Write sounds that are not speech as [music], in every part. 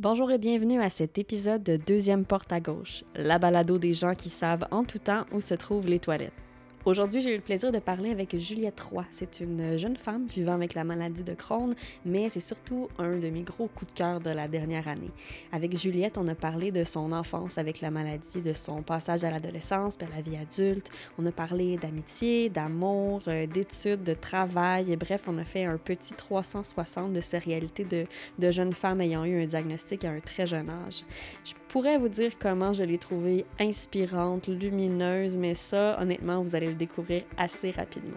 Bonjour et bienvenue à cet épisode de Deuxième Porte à gauche, la balado des gens qui savent en tout temps où se trouvent les toilettes. Aujourd'hui, j'ai eu le plaisir de parler avec Juliette Roy. C'est une jeune femme vivant avec la maladie de Crohn, mais c'est surtout un de mes gros coups de cœur de la dernière année. Avec Juliette, on a parlé de son enfance avec la maladie, de son passage à l'adolescence, puis à la vie adulte. On a parlé d'amitié, d'amour, euh, d'études, de travail. Et bref, on a fait un petit 360 de ces réalités de, de jeunes femmes ayant eu un diagnostic à un très jeune âge. Pourrais vous dire comment je l'ai trouvée inspirante, lumineuse, mais ça, honnêtement, vous allez le découvrir assez rapidement.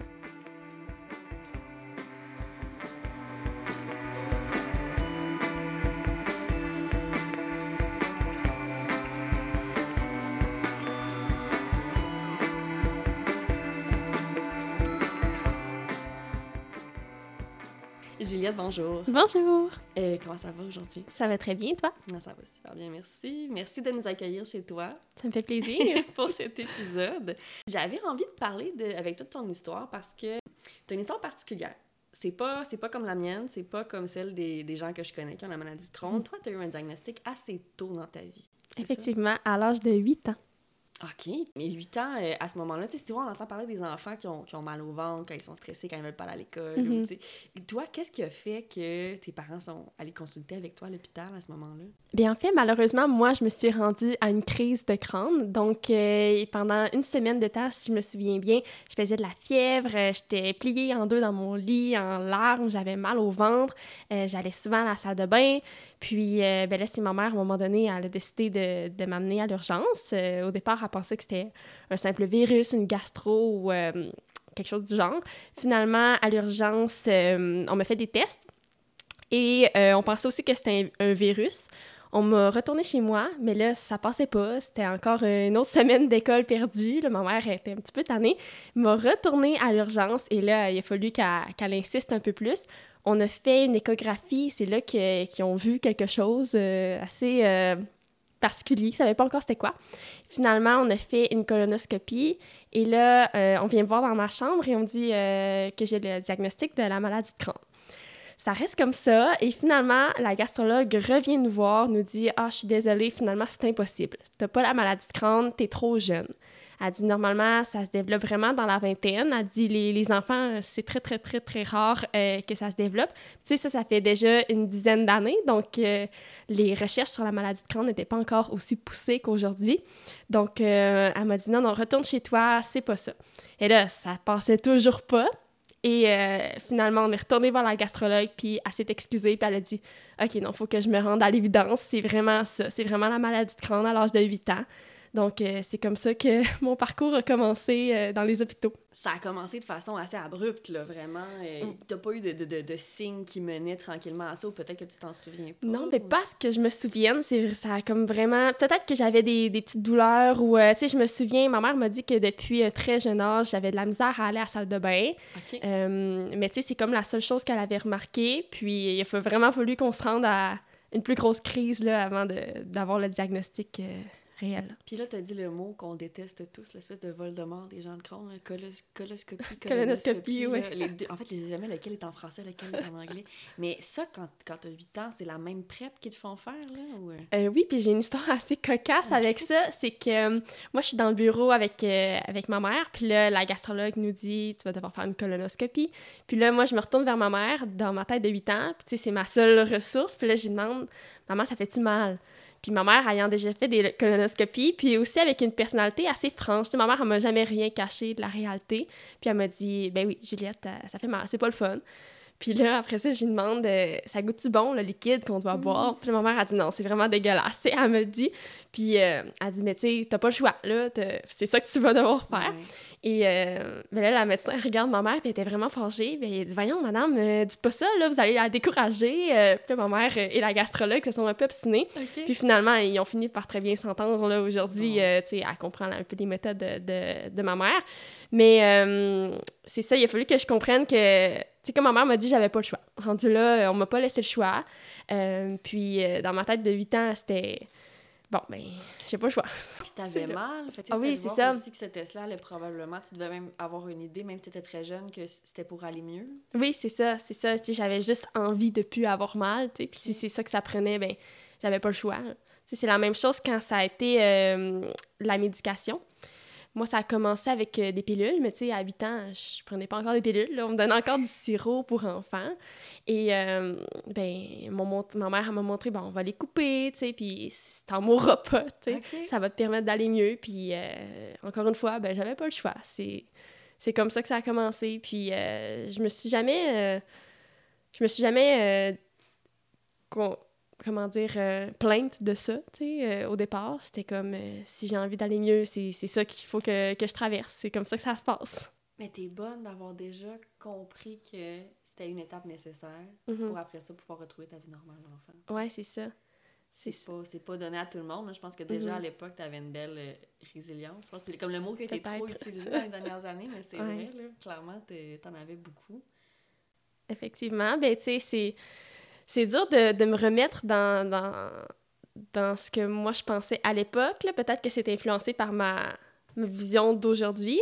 Juliette, bonjour. Bonjour. Euh, comment ça va aujourd'hui? Ça va très bien, toi? Ah, ça va super bien, merci. Merci de nous accueillir chez toi. Ça me fait plaisir. [laughs] pour cet épisode. J'avais envie de parler de, avec toute ton histoire parce que tu as une histoire particulière. C'est pas, c'est pas comme la mienne, c'est pas comme celle des, des, gens que je connais qui ont la maladie de Crohn. Toi, tu as eu un diagnostic assez tôt dans ta vie. Effectivement, à l'âge de 8 ans. OK. Mais 8 ans, euh, à ce moment-là, tu sais, souvent, on entend parler des enfants qui ont, qui ont, mal au ventre, quand ils sont stressés, quand ils veulent pas aller à l'école. Mm -hmm. Toi, qu'est-ce qui a fait que tes parents sont allés consulter avec toi à l'hôpital à ce moment-là? Bien, en fait, malheureusement, moi, je me suis rendue à une crise de crâne. Donc, euh, pendant une semaine de temps, si je me souviens bien, je faisais de la fièvre, euh, j'étais pliée en deux dans mon lit, en larmes, j'avais mal au ventre, j'allais souvent à la salle de bain. Puis, ben là, c'est ma mère, à un moment donné, elle a décidé de, de m'amener à l'urgence. Au départ, elle pensait que c'était un simple virus, une gastro ou euh, quelque chose du genre. Finalement, à l'urgence, on m'a fait des tests et on pensait aussi que c'était un, virus. On m'a retourné chez moi, mais là, ça passait pas. C'était encore une autre [laughs] semaine d'école perdue. Ma mère était un petit peu tannée. m'a retourné à l'urgence et là, il a fallu qu'elle qu insiste un peu plus. On a fait une échographie, c'est là qu'ils qu ont vu quelque chose euh, assez euh, particulier, ils ne savaient pas encore c'était quoi. Finalement, on a fait une colonoscopie et là, euh, on vient me voir dans ma chambre et on me dit que j'ai le diagnostic de la maladie de Crohn. Ça reste comme ça et finalement, la gastrologue revient nous voir, nous dit « Ah, je suis désolée, finalement, c'est impossible. Tu n'as pas la maladie de Crohn, tu es trop jeune. » Elle dit normalement, ça se développe vraiment dans la vingtaine. Elle dit les, les enfants, c'est très, très, très, très rare euh, que ça se développe. Tu sais, ça, ça fait déjà une dizaine d'années. Donc, euh, les recherches sur la maladie de Crohn n'étaient pas encore aussi poussées qu'aujourd'hui. Donc, euh, elle m'a dit non, non, retourne chez toi, c'est pas ça. Et là, ça passait toujours pas. Et euh, finalement, on est retourné voir la gastrologue, puis elle s'est excusée, puis elle a dit OK, non, faut que je me rende à l'évidence. C'est vraiment ça. C'est vraiment la maladie de Crohn à l'âge de 8 ans. Donc, euh, c'est comme ça que [laughs] mon parcours a commencé euh, dans les hôpitaux. Ça a commencé de façon assez abrupte, là, vraiment. Euh, mm. T'as pas eu de, de, de, signes qui menaient tranquillement à ça, ou peut-être que tu t'en souviens pas? Non, mais pas ce que je me souvienne. C'est, ça a comme vraiment... Peut-être que j'avais des, des, petites douleurs, ou, tu sais, je me souviens, ma mère m'a dit que depuis un très jeune âge, j'avais de la misère à aller à la salle de bain. Okay. mais tu sais, c'est comme la seule chose qu'elle avait remarqué. Puis, il a vraiment fallu qu'on se rende à une plus grosse crise, là, avant de, d'avoir le diagnostic réel. Puis là, tu as dit le mot qu'on déteste tous, l'espèce de Voldemort des gens de Crohn, colos coloscopie, [laughs] colonoscopie, oui. Les deux, en fait, je ne sais jamais lequel est en français, lequel est en anglais. Mais ça, quand, quand tu as 8 ans, c'est la même prep qu'ils te font faire, là? Ou... Euh, oui, puis j'ai une histoire [laughs] assez cocasse okay. avec ça. C'est que euh, moi, je suis dans le bureau avec, euh, avec ma mère, puis là, la gastrologue nous dit « Tu vas devoir faire une colonoscopie. » Puis là, moi, je me retourne vers ma mère, dans ma tête de 8 ans, puis tu sais, c'est ma seule ressource. Puis là, je lui demande « Maman, ça fait-tu mal? » Puis ma mère ayant déjà fait des colonoscopies, puis aussi avec une personnalité assez franche. Tu sais, ma mère, elle m'a jamais rien caché de la réalité. Puis elle m'a dit, ben oui, Juliette, ça fait mal, c'est pas le fun. Puis là, après ça, je lui demande, euh, ça goûte-tu bon, le liquide qu'on doit boire? Puis ma mère a dit, non, c'est vraiment dégueulasse. Tu sais, elle me le dit. Puis euh, elle dit, mais tu sais, t'as pas le choix, là, c'est ça que tu vas devoir faire. Et euh, ben là, la médecin [laughs] regarde ma mère, puis elle était vraiment fâchée. Puis elle dit Voyons, madame, euh, dites pas ça, là, vous allez la décourager. Euh, puis là, ma mère et la gastrologue se sont un peu obstinés. Okay. Puis finalement, ils ont fini par très bien s'entendre. là Aujourd'hui, oh. tu sais, elle comprend un peu les méthodes de, de, de ma mère. Mais c'est ça, il a fallu que je comprenne que. Tu sais, comme ma mère m'a dit, j'avais pas le choix. Rendu là, on m'a pas laissé le choix. puis dans ma tête de 8 ans, c'était bon, ben, j'ai pas le choix. Puis [laughs] t'avais mal. Fait, ah oui, c'est ça. aussi que ce test-là, probablement, tu devais même avoir une idée, même si t'étais très jeune, que c'était pour aller mieux. Oui, c'est ça, c'est ça. Si j'avais juste envie de plus avoir mal, tu sais. Puis si c'est ça que ça prenait, ben, j'avais pas le choix. C'est la même chose quand ça a été euh, la médication. Moi, ça a commencé avec euh, des pilules, mais tu sais, à 8 ans, je prenais pas encore des pilules. On me donnait encore du sirop pour enfants. Et, euh, ben, mon, ma mère m'a montré, bon, on va les couper, tu sais, puis t'en mourras pas, tu sais. Ça va te permettre d'aller mieux. Puis, encore une fois, ben, j'avais pas le choix. C'est c'est comme ça que ça a commencé. Puis euh, je me suis jamais. Euh, je me suis jamais. Euh, comment dire. plainte de ça, tu sais, au départ. C'était comme si j'ai envie d'aller mieux, c'est ça qu'il faut que, que, je traverse. C'est comme ça que ça se passe. Mais t'es bonne d'avoir déjà compris que c'était une étape nécessaire mm-hmm. pour après ça pouvoir retrouver ta vie normale, l'enfant. Ouais, c'est ça. C'est pas, pas donné à tout le monde. Je pense que déjà à mm-hmm. l'époque, tu avais une belle euh, résilience. Je pense que c'est comme le mot qui a été trop utilisé dans les [laughs] dernières années, mais c'est vrai, là, clairement, tu en avais beaucoup. Effectivement. Ben, tu sais, c'est dur de, de, me remettre dans, dans, dans, ce que moi je pensais à l'époque. Peut-être que c'est influencé par ma, ma vision d'aujourd'hui.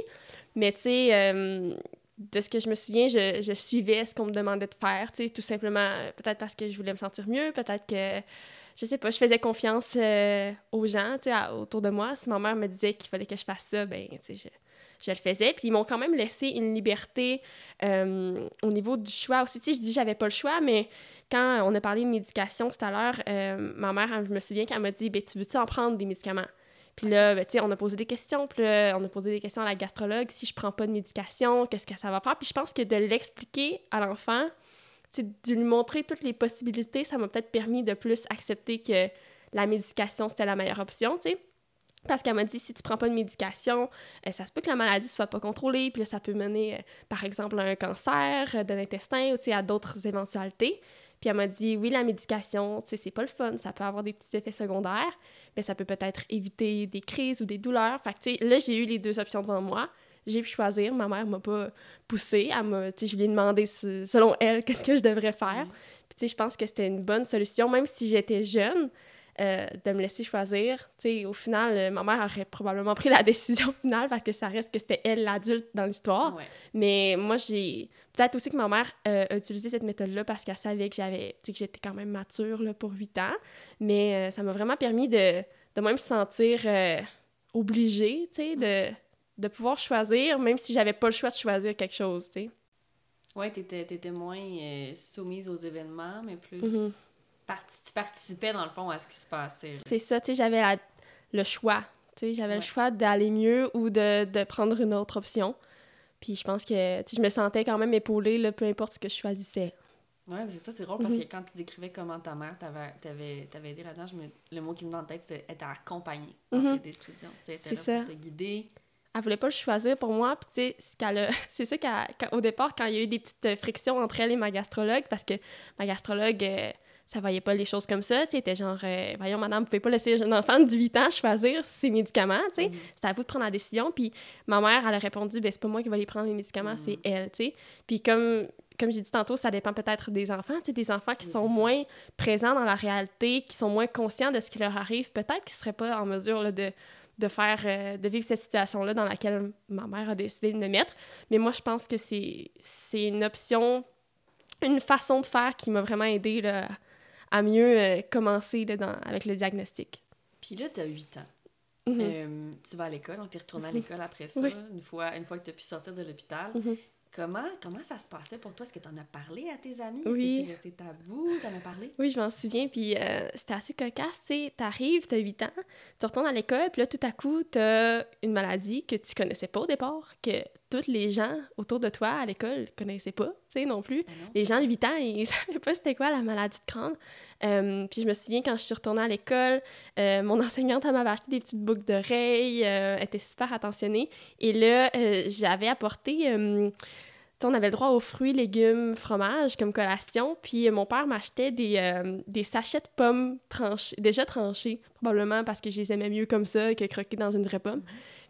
Mais tu sais, euh, de ce que je me souviens, je, je suivais ce qu'on me demandait de faire. Tu sais, tout simplement, peut-être parce que je voulais me sentir mieux, peut-être que je sais pas, je faisais confiance euh, aux gens, sais, autour de moi. Si ma mère me disait qu'il fallait que je fasse ça, ben, je, je, le faisais. Puis ils m'ont quand même laissé une liberté euh, au niveau du choix aussi. Tu je dis j'avais pas le choix, mais quand on a parlé de médication tout à l'heure, euh, ma mère, je me souviens qu'elle m'a dit, ben, tu veux-tu en prendre des médicaments? Puis là, ben, on a posé des questions, puis là, on a posé des questions à la gastrologue. Si je prends pas de médication, qu'est-ce que ça va faire? Puis je pense que de l'expliquer à l'enfant, de lui montrer toutes les possibilités, ça m'a peut-être permis de plus accepter que la médication, c'était la meilleure option. Parce qu'elle m'a dit, si tu prends pas de médication, euh, ça se peut que la maladie ne soit pas contrôlée, puis ça peut mener, euh, par exemple, à un cancer de l'intestin ou à d'autres éventualités. Puis elle m'a dit, oui, la médication, tu sais, c'est pas le fun, ça peut avoir des petits effets secondaires, mais ça peut peut-être éviter des crises ou des douleurs. Fait que, tu sais, là, j'ai eu les deux options devant moi j'ai pu choisir. Ma mère m'a pas poussée. Elle m'a, je lui ai demandé, selon elle, [laughs] qu'est-ce que je devrais faire. Puis, tu sais, je pense que c'était une bonne solution, même si j'étais jeune, euh, de me laisser choisir. Tu sais, au final, euh, ma mère aurait probablement pris la [laughs] décision finale parce que ça reste que c'était elle l'adulte dans l'histoire. Mais moi, j'ai... Peut-être aussi que ma mère euh, a utilisé cette méthode-là parce qu'elle savait que j'avais... Que j'étais quand même mature là, pour 8 ans. Mais ça m'a vraiment permis de, de même se sentir obligée, tu de de pouvoir choisir, même si j'avais pas le choix de choisir quelque chose, tu sais. Ouais, t'étais, étais moins euh, soumise aux événements, mais plus... Tu participais, dans le fond, à ce qui se passait. C'est ça, tu sais, j'avais le choix. Tu sais, j'avais le choix d'aller mieux ou de, de, prendre une autre option. Puis je pense que je me sentais quand même épaulée, là, peu importe ce que je choisissais. Oui, c'est ça, c'est drôle parce mm-hmm. que quand tu décrivais comment ta mère t'avait aidé là-dedans, le mot qui me vient en tête, c'est être accompagnée dans mm-hmm. tes décisions. Tu sais, c'est ça. Pour te guider, elle voulait pas le choisir pour moi. Puis, tu sais, [laughs] c'est ça qu'au départ, quand il y a eu des petites frictions entre elle et ma gastrologue, parce que ma gastrologue, euh, ça voyait pas les choses comme ça. Tu sais, genre, euh, voyons, madame, vous pouvez pas laisser un enfant de 8 ans choisir ses médicaments, tu sais. Mm-hmm. C'était à vous de prendre la décision. Puis, ma mère, elle a répondu, ben, c'est pas moi qui vais les prendre les médicaments, c'est mm-hmm. elle, tu sais. Puis, comme comme j'ai dit tantôt, ça dépend peut-être des enfants, tu sais, des enfants qui sont moins présents dans la réalité, qui sont moins conscients de ce qui leur arrive, peut-être qu'ils seraient pas en mesure là, de, de faire, euh, de vivre cette situation-là dans laquelle ma mère a décidé de me mettre. Mais moi, je pense que c'est, c'est une option, une façon de faire qui m'a vraiment aidé là, à mieux euh, commencer là, dans, avec le diagnostic. Puis là, tu as 8 ans. Mm-hmm. Euh, tu vas à l'école, donc tu es retourné à l'école après ça, une, fois, une fois que tu as pu sortir de l'hôpital. Mm-hmm. Comment, comment ça se passait pour toi? Est-ce que tu en as parlé à tes amis? Est-ce que c'est resté tabou? Tu en as parlé? Oui, je m'en souviens. Puis euh, c'était assez cocasse. Tu sais, t'arrives, t'as 8 ans, tu retournes à l'école, puis là, tout à coup, t'as une maladie que tu connaissais pas au départ, que tous les gens autour de toi à l'école connaissaient pas, tu sais, non plus. Ben les gens de 8 ans, ils [laughs] savaient pas c'était quoi la maladie de crâne. Euh, puis je me souviens quand je suis retournée à l'école, euh, mon [laughs] enseignante m'avait acheté des petites boucles d'oreilles, elle était super attentionnée. Et là, j'avais apporté on avait le droit aux fruits, légumes, fromage comme collation. Puis euh, mon père m'achetait des, euh, des, sachets de pommes tranchées, déjà tranchées, probablement parce que je les aimais mieux comme ça que croquer dans une vraie pomme.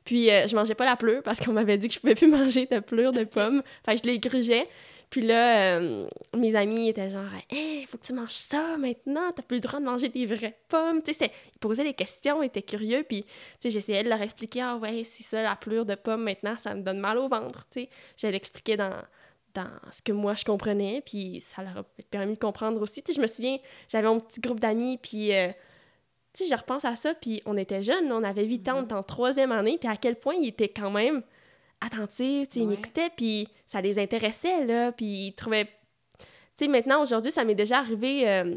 Puis euh, je mangeais pas la pleure parce qu'on m'avait dit que je pouvais plus [laughs] manger de pleure de pommes. Fait que je les grugeais. Puis là, euh, mes amis étaient genre, il faut que tu manges ça maintenant, t'as plus le droit de manger des vraies pommes. Tu sais, ils posaient des questions, ils étaient curieux, puis j'essayais de leur expliquer, ah ouais, c'est ça, la pleure de pommes maintenant, ça me donne mal au ventre. Tu sais, j'allais l'expliquer dans, dans ce que moi je comprenais, puis ça leur a permis de comprendre aussi. Tu sais, je me souviens, j'avais mon petit groupe d'amis, puis euh, tu sais, je repense à ça, puis on était jeunes, on avait 8 ans, on Mhm. était en troisième année, puis à quel point ils étaient quand même attentifs, tu sais, ils Ouais. m'écoutaient, puis ça les intéressait, là, puis ils trouvaient... Tu sais, maintenant, aujourd'hui, ça m'est déjà arrivé euh,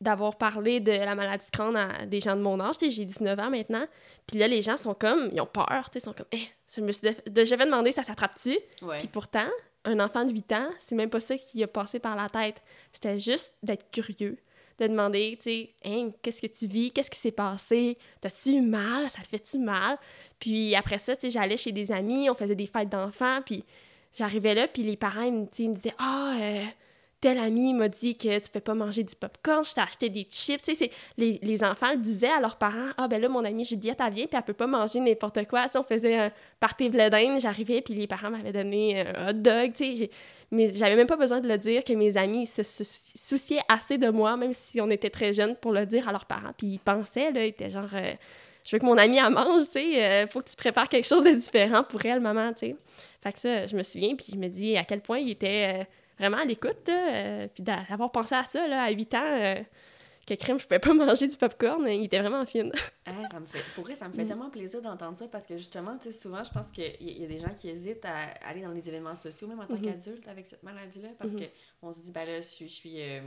d'avoir parlé de la maladie de Crohn à des gens de mon âge, tu sais, j'ai 19 ans maintenant, puis là, les gens sont comme, ils ont peur, tu sais, ils sont comme, eh, je me suis déjà demander, ça s'attrape-tu? Ouais. Puis pourtant, un enfant de 8 ans, c'est même pas ça qui a passé par la tête. C'était juste d'être curieux, de demander, tu sais, hein, qu'est-ce que tu vis? Qu'est-ce qui s'est passé? T'as-tu eu mal? Ça fait-tu mal? Puis après ça, tu sais, j'allais chez des amis, on faisait des fêtes d'enfants, puis j'arrivais là, puis les parents, ils me, ils me disaient, ah, euh, tel ami m'a dit que tu peux pas manger du popcorn, je t'ai acheté des chips. Les, les enfants le disaient à leurs parents Ah, ben là, mon amie Juliette, elle vient, puis elle peut pas manger n'importe quoi. Sais, on faisait un party vledin, j'arrivais, puis les parents m'avaient donné un hot dog. Tu sais, mais j'avais même pas besoin de le dire que mes amis se sou- souciaient assez de moi, même si on était très jeunes, pour le dire à leurs parents. Puis ils pensaient, là, ils étaient genre euh, Je veux que mon amie, elle mange, tu sais, euh, faut que tu prépares quelque chose de différent pour elle, maman, tu sais. Fait que ça, je me souviens, puis je me dis à quel point il était. euh, vraiment à l'écoute, euh, puis d'a- d'avoir pensé à ça, là, à 8 ans, euh, que crème, je pouvais pas [laughs] manger du popcorn, il était vraiment fine. [laughs] Ah, ça me fait, pour vrai, ça me fait Mm. tellement plaisir d'entendre ça parce que justement, tu sais, souvent, je pense qu'il y, y a des gens qui hésitent à aller dans les événements sociaux, même en tant Mhm. qu'adulte, avec cette maladie-là, parce Mhm. que on se dit, ben là, je suis. Je suis euh,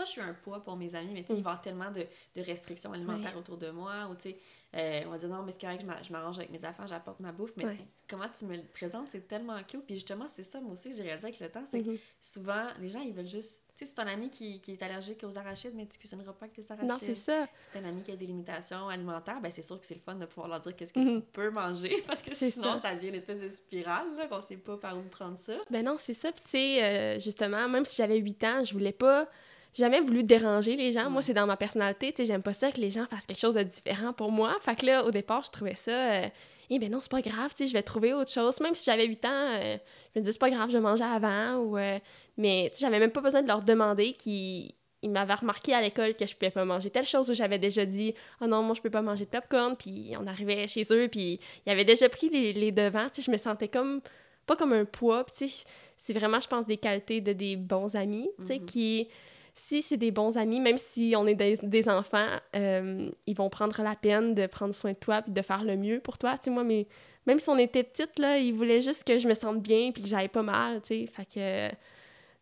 pas je suis un poids pour mes amis, mais tu sais, il va y avoir tellement de, de restrictions alimentaires autour de moi, ou tu sais, euh, on va dire non, mais c'est correct, je m'a- je m'arrange avec mes affaires, j'apporte ma bouffe, mais comment tu me le présentes, c'est tellement cute. Puis justement, c'est ça, moi aussi, que j'ai réalisé avec le temps, c'est que Mhm. souvent, les gens, ils veulent juste. Tu sais, c'est ton ami qui, qui est allergique aux arachides, mais tu cuisineras pas avec tes arachides. Non, c'est ça. Si t'as un ami qui a des limitations alimentaires, ben c'est sûr que c'est le fun de pouvoir leur dire qu'est-ce que Mhm. tu peux manger, [laughs] parce que C'est sinon, ça. ça. devient une espèce de spirale, là, qu'on sait pas par où prendre ça. Ben non, c'est ça. Puis tu sais, euh, justement, même si j'avais 8 ans, je voulais pas... Jamais voulu déranger les gens. Moi, Mm. c'est dans ma personnalité. Tu sais, j'aime pas ça que les gens fassent quelque chose de différent pour moi. Fait que là, au départ, je trouvais ça... euh, eh ben non, c'est pas grave, tu sais, je vais trouver autre chose. Même si j'avais 8 ans, euh, je me disais, c'est pas grave, je manger avant. Ou, euh, mais tu sais, j'avais même pas besoin de leur demander qu'ils ils m'avaient remarqué à l'école que je pouvais pas manger telle chose où j'avais déjà dit oh non moi je peux pas manger de popcorn puis on arrivait chez eux puis ils avaient déjà pris les, les devants tu sais je me sentais comme pas comme un poids tu sais c'est vraiment je pense des qualités de des bons amis tu sais Mhm. qui si c'est des bons amis même si on est des, enfants euh, ils vont prendre la peine de prendre soin de toi puis de faire le mieux pour toi. Tu sais moi mais même si on était petite là ils voulaient juste que je me sente bien puis que j'aille pas mal tu sais. Fait que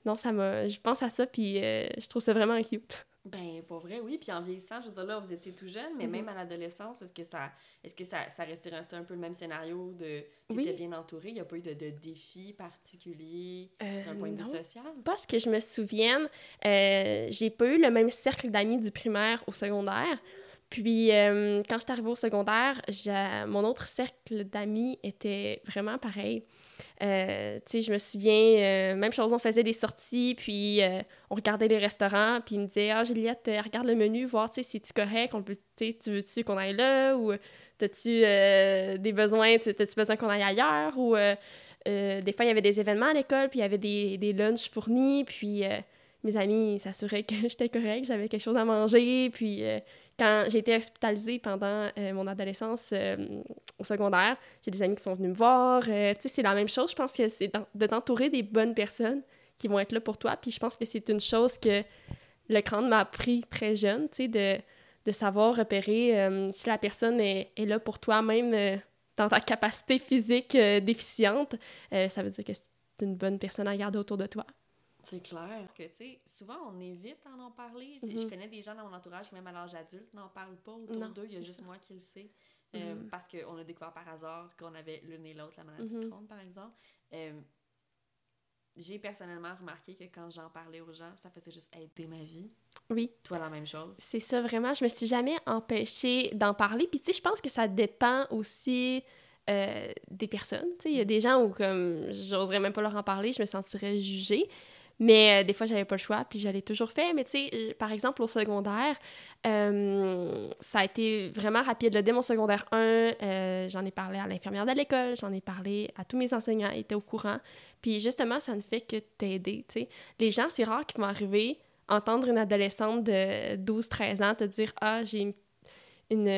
non ça m'a je pense à ça puis euh, je trouve ça vraiment cute Ben, pour vrai, oui. Puis en vieillissant, je veux dire, là, vous étiez tout jeune, mais Mhm. même à l'adolescence, est-ce que ça est-ce que ça, ça restait un peu le même scénario de tu Oui. bien entouré, il n'y a pas eu de, de défis particuliers Euh, d'un point de vue social? Pas ce que je me souvienne, euh, j'ai pas eu le même cercle d'amis du primaire au secondaire. Puis euh, quand j'étais arrivée au secondaire, mon autre cercle d'amis était vraiment pareil. Euh, je me souviens, euh, même chose, on faisait des sorties, puis euh, on regardait les restaurants, puis ils me disaient Ah, Juliette, regarde le menu, voir, si tu correct, on peut, tu veux-tu qu'on aille là, ou t'as-tu euh, des besoins, tu- t'as-tu besoin qu'on aille ailleurs, ou des fois, il y avait des événements à l'école, puis il y avait des, des lunchs fournis, puis mes amis s'assuraient que [laughs] j'étais correcte, j'avais quelque chose à manger, puis quand j'ai été hospitalisée pendant euh, mon adolescence euh, au secondaire, j'ai des amis qui sont venus me voir. euh, tu sais, c'est la même chose. Je pense que c'est de t'entourer des bonnes personnes qui vont être là pour toi. Puis je pense que c'est une chose que le crâne m'a appris très jeune, tu sais, de, savoir repérer si la personne est, est là pour toi, même dans ta capacité physique déficiente. Ça veut dire que c'est une bonne personne à garder autour de toi. C'est clair. Que, tu sais, souvent, on évite d'en en parler. Je- Je Mhm. connais des gens dans mon entourage qui, même à l'âge adulte, n'en parlent pas autour d'eux. Il y a juste ça. moi qui le sais. Euh, Mhm. Parce qu'on a découvert par hasard qu'on avait l'une et l'autre la maladie de Mhm. Crohn, par exemple. Euh, J'ai personnellement remarqué que quand j'en parlais aux gens, ça faisait juste aider ma vie. Oui. Toi, la même chose. C'est ça, vraiment. Je me suis jamais empêchée d'en parler. Puis, tu sais, je pense que ça dépend aussi euh, des personnes. Tu sais, il y a des gens où, comme, j'oserais même pas leur en parler, je me sentirais jugée. Mais euh, des fois, j'avais pas le choix, puis je l'ai toujours fait. Mais tu sais, par exemple, au secondaire, euh, ça a été vraiment rapide. Là, dès mon secondaire 1, euh, j'en ai parlé à l'infirmière de l'école, j'en ai parlé à tous mes enseignants, ils étaient au courant. Puis justement, ça ne fait que t'aider, tu sais. Les gens, c'est rare qu'ils vont arriver, entendre une adolescente de 12-13 ans te dire « Ah, j'ai une,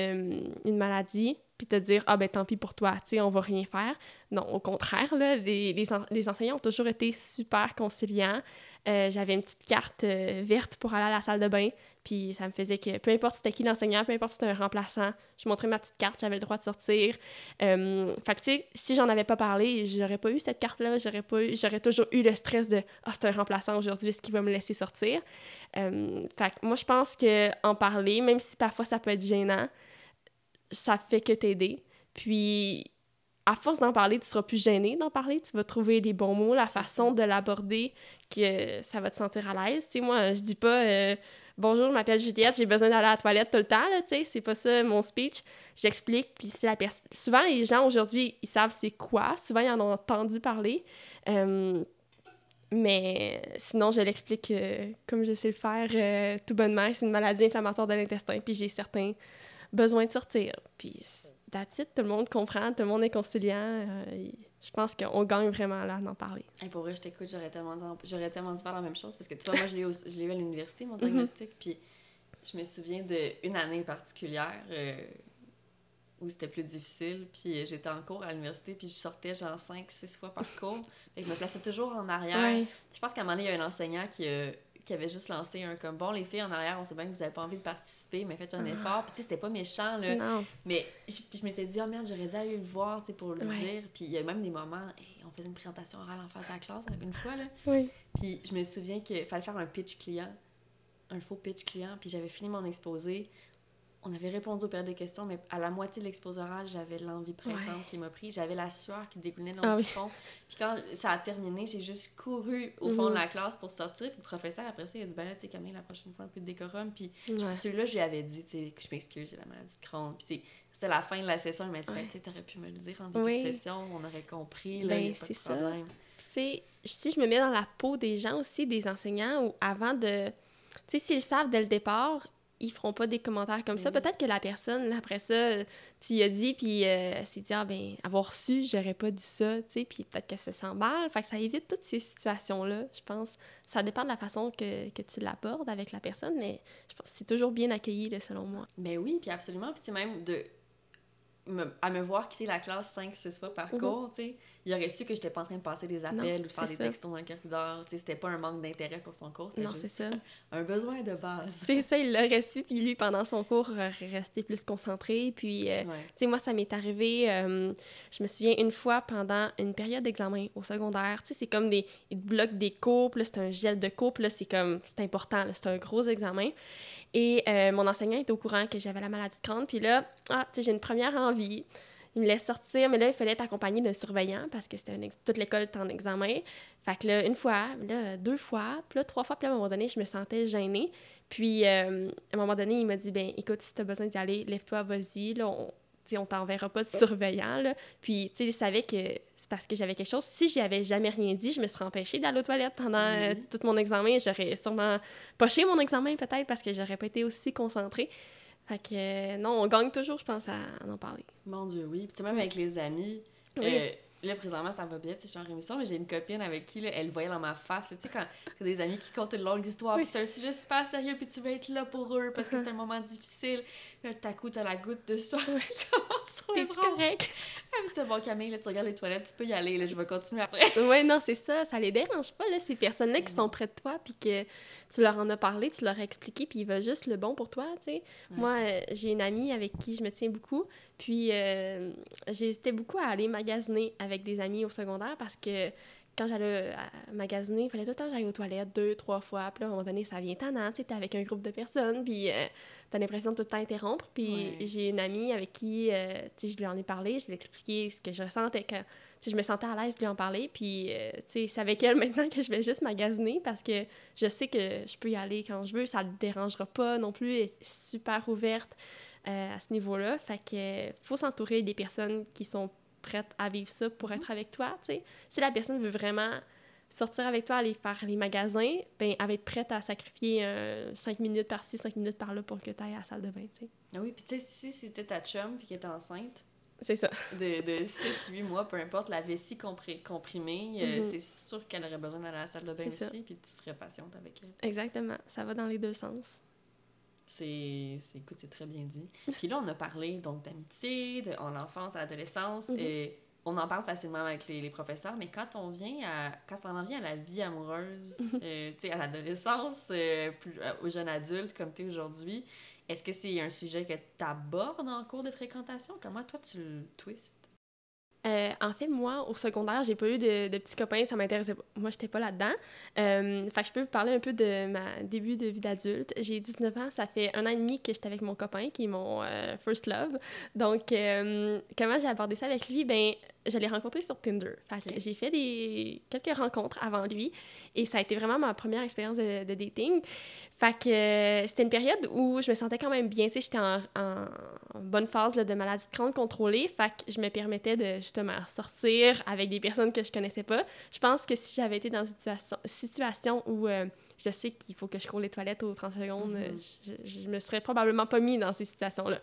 une maladie », puis te dire ah ben tant pis pour toi, tu sais, on va rien faire. Non, au contraire, là, les, les, enseignants ont toujours été super conciliants. Euh, j'avais une petite carte euh, verte pour aller à la salle de bain, puis ça me faisait que peu importe c'était qui l'enseignant, peu importe c'était un remplaçant, je montrais ma petite carte, j'avais le droit de sortir. Euh, fait que tu sais, si j'en avais pas parlé, j'aurais pas eu cette carte-là, j'aurais pas j'aurais toujours eu le stress de ah c'est un remplaçant aujourd'hui, est-ce qu'il va me laisser sortir? fait que moi je pense que en parler, même si parfois ça peut être gênant, ça fait que t'aider. Puis, à force d'en parler, tu seras plus gêné d'en parler. Tu vas trouver les bons mots, la façon de l'aborder, que ça va te sentir à l'aise. Tu sais, moi, je dis pas euh, Bonjour, je m'appelle Juliette, j'ai besoin d'aller à la toilette tout le temps, tu sais, c'est pas ça mon speech. J'explique, puis c'est la personne. Souvent, les gens aujourd'hui, ils savent c'est quoi. Souvent, ils en ont entendu parler. Euh, mais sinon, je l'explique euh, comme je sais le faire tout bonnement. C'est une maladie inflammatoire de l'intestin, puis j'ai certains besoin de sortir. Puis, that's it, tout le monde comprend, tout le monde est conciliant. Euh, je pense qu'on gagne vraiment là d'en parler. et pour vrai, je t'écoute, j'aurais tellement, j'aurais tellement dû faire la même chose parce que tu vois, moi, je l'ai eu, eu à l'université, mon [laughs] mhm. diagnostic, puis je me souviens d'une année particulière euh, où c'était plus difficile, puis j'étais en cours à l'université, puis je sortais genre 5-6 fois par cours, et je me plaçais toujours en arrière. Je pense qu'à un moment donné, il y a un enseignant qui a qui avait juste lancé un comme bon les filles en arrière on sait bien que vous avez pas envie de participer mais faites un ah. effort. Puis tu sais c'était pas méchant là. Non. mais je, je m'étais dit oh merde j'aurais dû aller le voir tu sais pour le dire. Puis il y a même des moments et on faisait une présentation orale en face de la classe une fois là. Oui. puis je me souviens qu'il fallait faire un pitch client un faux pitch client. Puis j'avais fini mon exposé on avait répondu aux périodes de questions, mais à la moitié de l'exposé oral, j'avais l'envie pressante qui m'a pris. J'avais la sueur qui découlait dans ah le fond. Puis quand ça a terminé, j'ai juste couru au fond de la mhm. classe pour sortir. Puis le professeur, après ça, il a dit Ben là, tu sais, Camille, la prochaine fois, un peu de décorum. Puis celui-là, je lui avais dit, tu sais, que je m'excuse, j'ai la maladie de Crohn. Puis c'était la fin de la session. Il m'a dit ben, Tu aurais pu me le dire en début de session, on aurait compris. Là, ben, c'est ça. si je me mets dans la peau des gens aussi, des enseignants, ou avant de. Tu sais, s'ils savent dès le départ, ils feront pas des commentaires comme ça. Peut-être que la personne, après ça, tu y as dit, puis euh, s'est dit, ah ben, avoir su, j'aurais pas dit ça, tu sais, puis peut-être que ça mal. Fait que ça évite toutes ces situations-là, je pense. Ça dépend de la façon que, que tu l'abordes avec la personne, mais je pense que c'est toujours bien accueilli, selon moi. Ben oui, puis absolument. Puis tu sais, même de à me voir quitter la classe 5-6 fois par mhm. cours, tu sais, il aurait su que j'étais pas en train de passer des appels ou de faire des textos dans le corridor. Tu sais, c'était pas un manque d'intérêt pour son cours, c'était juste ça. [laughs] un besoin de base. C'est ça, il l'aurait su, puis lui, pendant son cours, restait plus concentré. Puis, euh, tu sais, moi, ça m'est arrivé, euh, je me souviens une fois pendant une période d'examen au secondaire, tu sais, c'est comme des, ils bloquent des cours, puis là, c'est un gel de cours, puis là, c'est comme, c'est important, c'est un gros examen. Et euh, mon enseignant était au courant que j'avais la maladie de Crohn. Puis là, ah, tu j'ai une première envie. Il me laisse sortir, mais là, il fallait être accompagné d'un surveillant parce que c'était toute l'école était en examen. Fait que là, une fois, là, deux fois, puis là, trois fois, puis là, à un moment donné, je me sentais gênée. Puis, euh, à un moment donné, il m'a dit, ben écoute, si t'as besoin d'y aller, lève-toi, vas-y. Là, on t'enverra pas de surveillant. Là. Puis, tu sais, il savait que c'est parce que j'avais quelque chose. Si j'y avais jamais rien dit, je me serais empêchée d'aller aux toilettes pendant euh, tout mon examen. J'aurais sûrement poché mon examen, peut-être, parce que j'aurais pas été aussi concentrée. Fait que, euh, non, on gagne toujours, je pense, à, en parler. Mon Dieu, oui. Puis, même avec les amis, euh, Là, présentement, ça va bien, tu sais, je suis en rémission, mais j'ai une copine avec qui, là, elle voyait dans ma face, tu sais, quand t'as des amis qui comptent une longue histoire, puis c'est un sujet super sérieux, puis tu veux être là pour eux parce que c'est un moment difficile. Puis là, tout à coup, t'as la goutte de soir, T'es correct? Ah, tu bon, Camille, là, tu regardes les toilettes, tu peux y aller, là, je vais continuer après. [laughs] ouais, non, c'est ça, ça les dérange pas, là, ces personnes-là qui sont près de toi, puis que tu leur en as parlé, tu leur as expliqué, puis ils veulent juste le bon pour toi, tu sais. Moi, euh, j'ai une amie avec qui je me tiens beaucoup, puis euh, j'hésitais beaucoup à aller magasiner avec des amis au secondaire parce que quand j'allais magasiner, il fallait tout le temps que j'aille aux toilettes deux, trois fois. Puis là, à un moment donné, ça vient tannant, tu t'es avec un groupe de personnes, puis euh, t'as l'impression de tout le temps interrompre. Puis j'ai une amie avec qui, euh, tu sais, je lui en ai parlé, je lui ai expliqué ce que je ressentais quand, je me sentais à l'aise de lui en parler. Puis, euh, tu sais, c'est avec elle [laughs] maintenant que je vais juste magasiner parce que je sais que je peux y aller quand je veux, ça ne dérangera pas non plus, elle est super ouverte. à ce niveau-là. Fait que faut s'entourer des personnes qui sont prête à vivre ça pour être avec toi, tu sais. Si la personne veut vraiment sortir avec toi, aller faire les magasins, ben elle va être prête à sacrifier 5 minutes par-ci, 5 minutes par-là pour que tu ailles à la salle de bain, tu sais. Ah oui, puis tu sais, si c'était ta chum puis qu'elle était enceinte, c'est ça. De, de 6-8 mois, peu importe, la vessie comprimée, euh, mm-hmm. c'est sûr qu'elle aurait besoin d'aller à la salle de bain aussi, puis tu serais patiente avec elle. Exactement. Ça va dans les deux sens. C'est, c'est, écoute, c'est très bien dit. [laughs] Puis là, on a parlé donc d'amitié, de, en enfance, à l'adolescence. Mhm. et on en parle facilement avec les, les professeurs, mais quand on vient à, quand en vient à la vie amoureuse, Mhm. euh, tu sais, à l'adolescence, euh, plus, euh, aux jeunes adultes comme tu es aujourd'hui, est-ce que c'est un sujet que tu abordes en cours de fréquentation? Comment toi tu le twistes? Euh, en fait, moi, au secondaire, j'ai pas eu de, de petits copains, ça m'intéressait pas. Moi, j'étais pas là-dedans. Euh, fait que je peux vous parler un peu de ma début de vie d'adulte. J'ai 19 ans, ça fait un an et demi que j'étais avec mon copain, qui est mon euh, first love. Donc, euh, comment j'ai abordé ça avec lui? Ben, je l'ai rencontré sur Tinder. J'ai fait des quelques rencontres avant lui et ça a été vraiment ma première expérience de, de dating. Fait que euh, c'était une période où je me sentais quand même bien. Tu sais, j'étais en, en- en bonne phase là, de maladie de Crohn contrôlée. Fait que je me permettais de justement sortir avec des personnes que je connaissais pas. Je pense que si j'avais été dans une situation, situation où euh, je sais qu'il faut que je cours les toilettes aux 30 secondes, Mhm. je, je me serais probablement pas mis dans ces situations-là.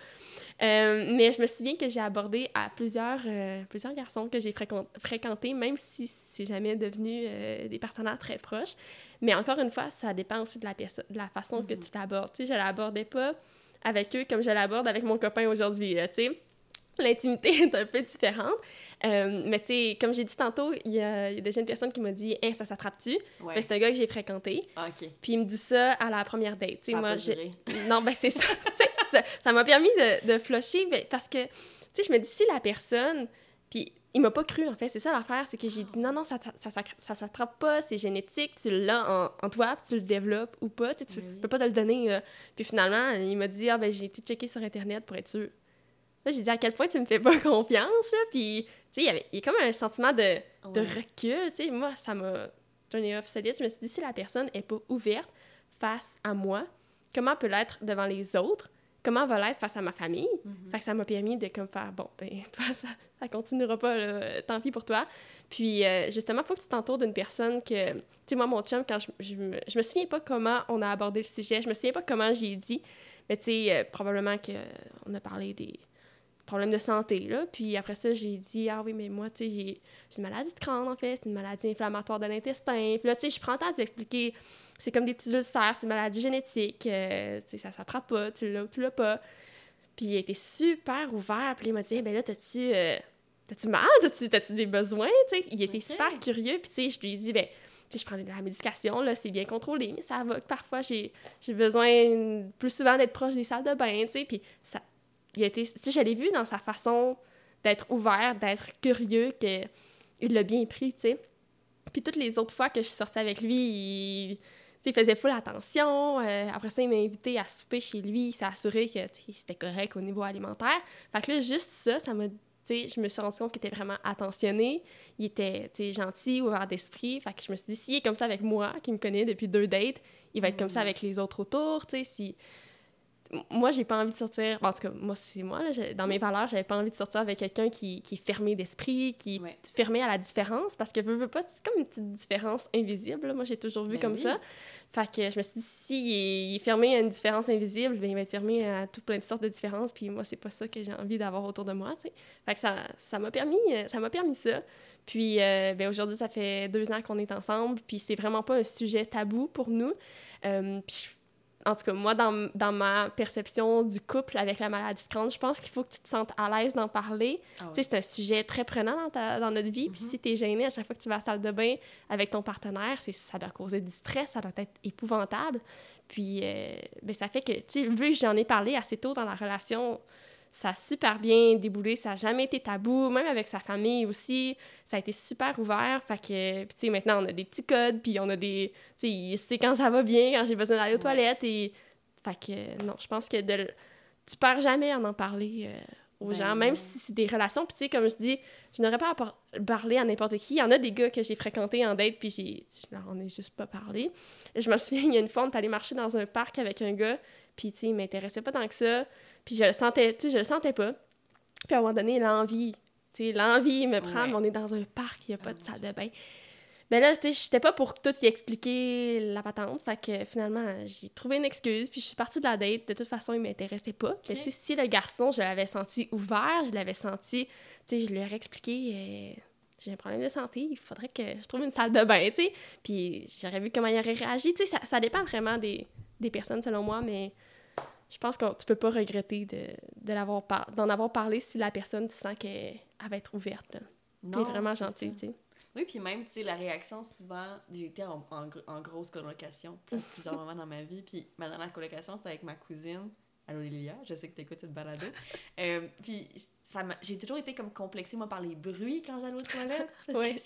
Euh, mais je me souviens que j'ai abordé à plusieurs, euh, plusieurs garçons que j'ai fréquent- fréquentés, même si c'est jamais devenu euh, des partenaires très proches. Mais encore une fois, ça dépend aussi de la, de la façon que Mhm. tu l'abordes. Tu sais, je l'abordais pas avec eux comme je l'aborde avec mon copain aujourd'hui, tu sais. L'intimité [laughs] est un peu différente. Euh, mais tu sais, comme j'ai dit tantôt, il y, a il y a déjà une personne qui m'a dit « Hein, ça s'attrape-tu? Ouais. Ben, C'est un gars que j'ai fréquenté. Ah. Puis il me dit ça à la première date. Tu sais, Ça moi, [laughs] non, ben c'est [laughs] ça. Ça- m'a permis de, de flusher ben, parce que, tu sais, je me dis, si la personne. Puis il m'a pas cru, en fait. C'est ça l'affaire, c'est que j'ai dit, non, non, ça, ça, ça, ça s'attrape pas, c'est génétique, tu l'as en, en toi, puis tu le développes ou pas. Tu Ben oui. peux pas te le donner. là. Puis finalement, il m'a dit, ah, ben j'ai été checker sur Internet pour être sûr. Là, j'ai dit, à quel point tu me fais pas [laughs] confiance, là. Puis, tu sais, il y avait il y a comme un sentiment de, recul, tu sais, moi, ça m'a turné off solide. Je me suis dit, si la personne est pas ouverte face à moi, comment peut l'être devant les autres? Comment va l'être face à ma famille? Mhm. Fait que ça m'a permis de comme faire, bon, ben, [laughs] toi, ça, ça continuera pas, là, tant pis pour toi. Puis, euh, justement, faut que tu t'entoures d'une personne que... Tu sais, moi, mon chum, quand je, je, me, je me souviens pas comment on a abordé le sujet, je me souviens pas comment j'ai dit, mais tu sais, euh, probablement qu'on a parlé des problèmes de santé, là. Puis après ça, j'ai dit, ah oui, mais moi, tu sais, j'ai j'ai une maladie de Crohn, en fait, c'est une maladie inflammatoire de l'intestin. Puis là, tu sais, je prends le temps d'expliquer, c'est comme des petits ulcères, c'est une maladie génétique, euh, tu sais, ça s'attrape pas, tu l'as ou tu l'as pas. Puis il était super ouvert, puis il m'a dit, Eh ben là, t'as-tu... euh, T'as-tu mal? T'as-tu, t'as-tu des besoins? Tu sais, il était super curieux. Puis, tu sais, je lui ai dit, ben, tu sais, je prends de la médication, là, c'est bien contrôlé, mais ça va que parfois, j'ai, j'ai besoin plus souvent d'être proche des salles de bain, tu sais. Puis, ça, il a été, tu sais, je l'ai vu dans sa façon d'être ouvert, d'être curieux, que il l'a bien pris, tu sais. Puis, toutes les autres fois que je suis sortie avec lui, il, faisait full attention. Euh, après ça, il m'a invité à souper chez lui. Il s'est assuré que c'était correct au niveau alimentaire. Fait que là, juste ça, ça m'a je me suis rendu compte qu'il était vraiment attentionné, il était, gentil, ouvert d'esprit. Fait que je me suis dit, s'il est comme ça avec moi, qui me connaît depuis deux dates, il va être comme ça Mhm. avec les autres autour, tu sais, si... Moi, j'ai pas envie de sortir... bon, en tout cas, moi, c'est moi, là, dans mes valeurs, j'avais pas envie de sortir avec quelqu'un qui, qui est fermé d'esprit, qui est fermé à la différence, parce que, veux, veux pas, c'est comme une petite différence invisible, là. Moi, j'ai toujours vu Ben comme oui. ça. Fait que je me suis dit, s'il est, il est fermé à une différence invisible, ben, il va être fermé à tout plein de sortes de différences, puis moi, c'est pas ça que j'ai envie d'avoir autour de moi, tu sais. Fait que ça ça m'a permis, euh, ça m'a permis ça. Puis euh, ben, aujourd'hui, ça fait deux ans qu'on est ensemble, puis c'est vraiment pas un sujet tabou pour nous. Euh, puis je- en tout cas, moi, dans, dans ma perception du couple avec la maladie de Crohn, je pense qu'il faut que tu te sentes à l'aise d'en parler. Ah ouais. Tu sais, c'est un sujet très prenant dans, ta- dans notre vie. Puis Mhm. si tu es gêné à chaque fois que tu vas à la salle de bain avec ton partenaire, ça doit causer du stress, ça doit être épouvantable. Puis euh, ben, ça fait que, tu sais, vu que j'en ai parlé assez tôt dans la relation, ça a super bien déboulé, ça n'a jamais été tabou, même avec sa famille aussi, ça a été super ouvert. Fait que, tu sais, maintenant, on a des petits codes, puis on a des... Tu sais, il sait quand ça va bien, quand j'ai besoin d'aller aux Ouais. toilettes, et... Fait que, non, je pense que de... le- tu perds jamais à en parler euh, aux Ben gens, même si c'est des relations. Puis tu sais, comme je dis, je n'aurais pas à par- parler à n'importe qui. Il y en a des gars que j'ai fréquentés en date, puis j'ai... je leur en ai juste pas parlé. Je me [laughs] souviens, il y a une fois, on est allé marcher dans un parc avec un gars, puis tu sais, il m'intéressait pas tant que ça. Puis je le sentais, tu sais, je le sentais pas. Puis à un moment donné, l'envie, tu sais, l'envie me prend, Ouais. mais on est dans un parc, il n'y a pas Ah, de mon salle de bain. Ben là, tu sais, j'étais pas pour tout y expliquer la patente, fait que finalement, j'ai trouvé une excuse, puis je suis partie de la date. De toute façon, il m'intéressait pas. Mais Ok. tu sais, si le garçon, je l'avais senti ouvert, je l'avais senti, tu sais, je lui aurais expliqué... euh, j'ai un problème de santé, il faudrait que je trouve une salle de bain, tu sais. Puis j'aurais vu comment il aurait réagi. Tu sais, ça, ça dépend vraiment des, des personnes, selon moi, mais je pense que tu peux pas regretter de, de l'avoir par- d'en avoir parlé si la personne, tu sens qu'elle elle va être ouverte. là. Puis est vraiment gentille, tu sais. Oui, puis même, tu sais, la réaction, souvent, j'ai été en, en, en grosse colocation à [laughs] plusieurs moments dans ma vie. Puis ma dernière colocation, c'était avec ma cousine. Allô Lilia, je sais que t'écoutes cette balado. [laughs] Euh, puis j'ai toujours été comme complexée, moi, par les bruits quand j'allais aux toilettes. [laughs] Parce Ouais. que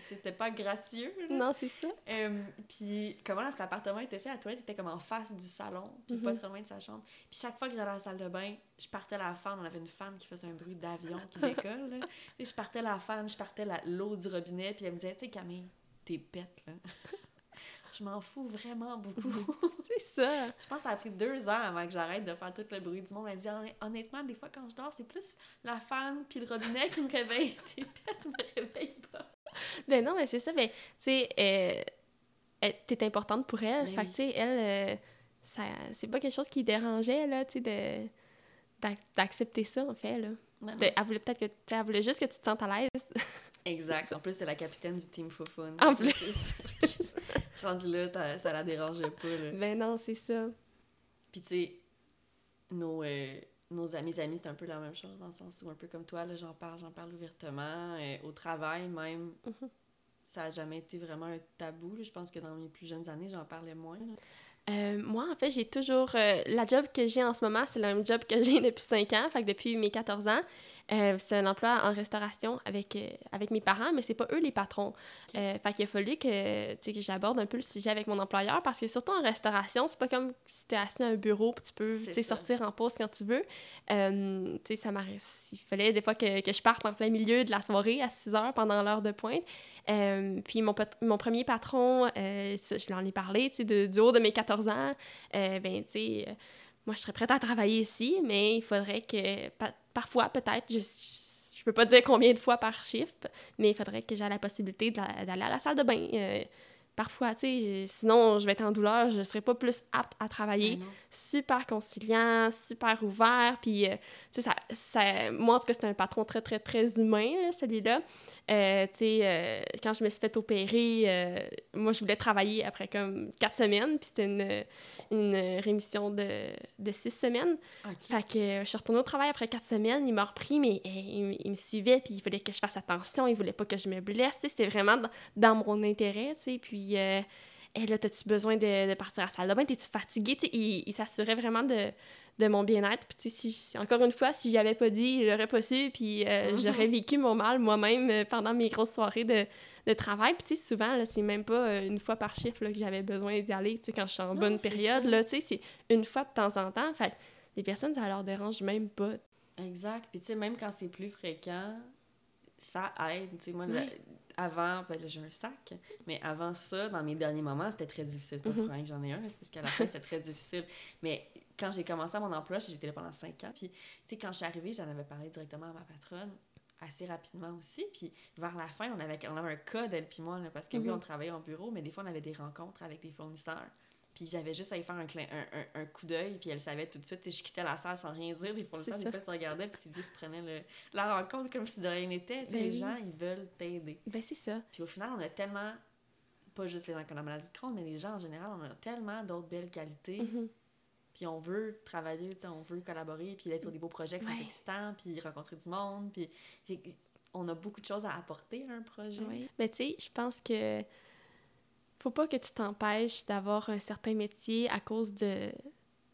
c'était pas gracieux. là. Non, c'est ça. Euh, puis comment notre appartement était fait, la toilette était comme en face du salon, puis Mhm. pas très loin de sa chambre. Puis chaque fois que j'allais à la salle de bain, je partais la fan, on avait une fan qui faisait un bruit d'avion qui [laughs] décolle. là. Et je partais la fan, je partais l'eau du robinet, puis elle me disait, tu sais Camille, t'es pète là. Je m'en fous vraiment beaucoup. [laughs] [laughs] C'est ça. je pense que ça a pris deux ans avant que j'arrête de faire tout le bruit du monde. Elle dit Honn- honnêtement, des fois quand je dors, c'est plus la fan puis le robinet qui me réveille. [laughs] T'es pète, me réveille pas. Ben non, mais c'est ça. Ben, tu sais, euh, t'es importante pour elle. Ben fait que, oui. tu sais, elle, euh, ça, c'est pas quelque chose qui dérangeait, là, tu sais, de, d'accepter ça, en fait, là. De- elle voulait peut-être que, elle voulait juste que tu te sentes à l'aise. Exact. En plus, c'est la capitaine du team Foufoune. En Fait rendu là, ça, ça la dérangeait pas. Là. Ben non, c'est ça. Puis, tu sais, nos, euh, nos amis, amis, c'est un peu la même chose, dans le sens où, un peu comme toi, là, j'en parle, j'en parle ouvertement. euh, au travail, même, Mhm. ça a jamais été vraiment un tabou. là. Je pense que dans mes plus jeunes années, j'en parlais moins. là. Euh, moi, en fait, j'ai toujours... euh, la job que j'ai en ce moment, c'est le même job que j'ai depuis 5 ans, fait que depuis mes 14 ans. Euh, c'est un emploi en restauration avec, euh, avec mes parents, mais c'est pas eux les patrons. Euh, fait qu'il a fallu que, j'aborde un peu le sujet avec mon employeur parce que surtout en restauration, c'est pas comme si t'es assis à un bureau puis tu peux sortir en pause quand tu veux. Euh, tu ça. Il fallait des fois que, que je parte en plein milieu de la soirée à 6 heures pendant l'heure de pointe. Puis mon, mon premier patron, je l'en ai parlé, tu sais, du haut de mes 14 ans, ben, tu sais, moi, je serais prête à travailler ici, mais il faudrait que, parfois, peut-être, je, je peux pas dire combien de fois par shift, mais il faudrait que j'aie la possibilité d'aller à la salle de bain. euh, parfois, tu sais, sinon, je vais être en douleur, je serais pas plus apte à travailler Ah non. super conciliant, super ouvert, puis, euh, tu sais, ça, ça, moi, en tout cas, c'était un patron très, très, très humain, là, celui-là. Euh, tu sais, euh, quand je me suis fait opérer, moi, je voulais travailler après comme quatre semaines, puis c'était une, une rémission de, de six semaines. Fait que euh, je suis retournée au travail après quatre semaines, il m'a repris, mais euh, il, il me suivait, puis il fallait que je fasse attention, il voulait pas que je me blesse, c'était vraiment dans, dans mon intérêt, tu sais, puis... euh, Hey, là, t'as-tu besoin de, de partir à la salle de bain? T'es-tu fatigué? Tu sais, il, il s'assurait vraiment de, de mon bien-être. Puis, si, encore une fois, si j'y avais pas dit, il l'aurait pas su. Puis, euh, Mhm. j'aurais vécu mon mal moi-même euh, pendant mes grosses soirées de, de travail. Puis, tu sais, souvent, là, c'est même pas euh, une fois par chiffre là, que j'avais besoin d'y aller. Tu sais, quand je suis en Non, bonne période, ça. là, tu sais, c'est une fois de temps en temps. Fait les personnes, ça leur dérange même pas. Exact. Puis, tu sais, même quand c'est plus fréquent, ça aide. Tu sais, moi, Oui. avant, ben là, j'ai un sac, mais avant ça, dans mes derniers moments, c'était très difficile. Pas pour rien que j'en ai un, mais c'est parce qu'à la fin, c'était très difficile. Mais quand j'ai commencé à mon emploi, j'étais là pendant cinq ans. Puis, tu sais, quand je suis arrivée, j'en avais parlé directement à ma patronne assez rapidement aussi. Puis, vers la fin, on avait, on avait un code, elle puis moi, là, parce que oui, Mhm. on travaillait en bureau, mais des fois, on avait des rencontres avec des fournisseurs. Puis j'avais juste à y faire un, un, un, un coup d'œil, puis elle savait tout de suite. Je quittais la salle sans rien dire. Les fournisseurs, des fois, se regardaient, puis qui prenait le- la rencontre comme si de rien n'était. Ben les oui. gens, ils veulent t'aider. Ben, c'est ça. Puis au final, on a tellement, pas juste les gens qui ont la maladie de Crohn, mais les gens en général, on a tellement d'autres belles qualités. Mhm. Puis on veut travailler, on veut collaborer, puis être sur des beaux projets qui sont Ouais. excitants, puis rencontrer du monde. Puis on a beaucoup de choses à apporter à un projet. Oui. Mais tu sais, je pense que faut pas que tu t'empêches d'avoir un certain métier à cause de,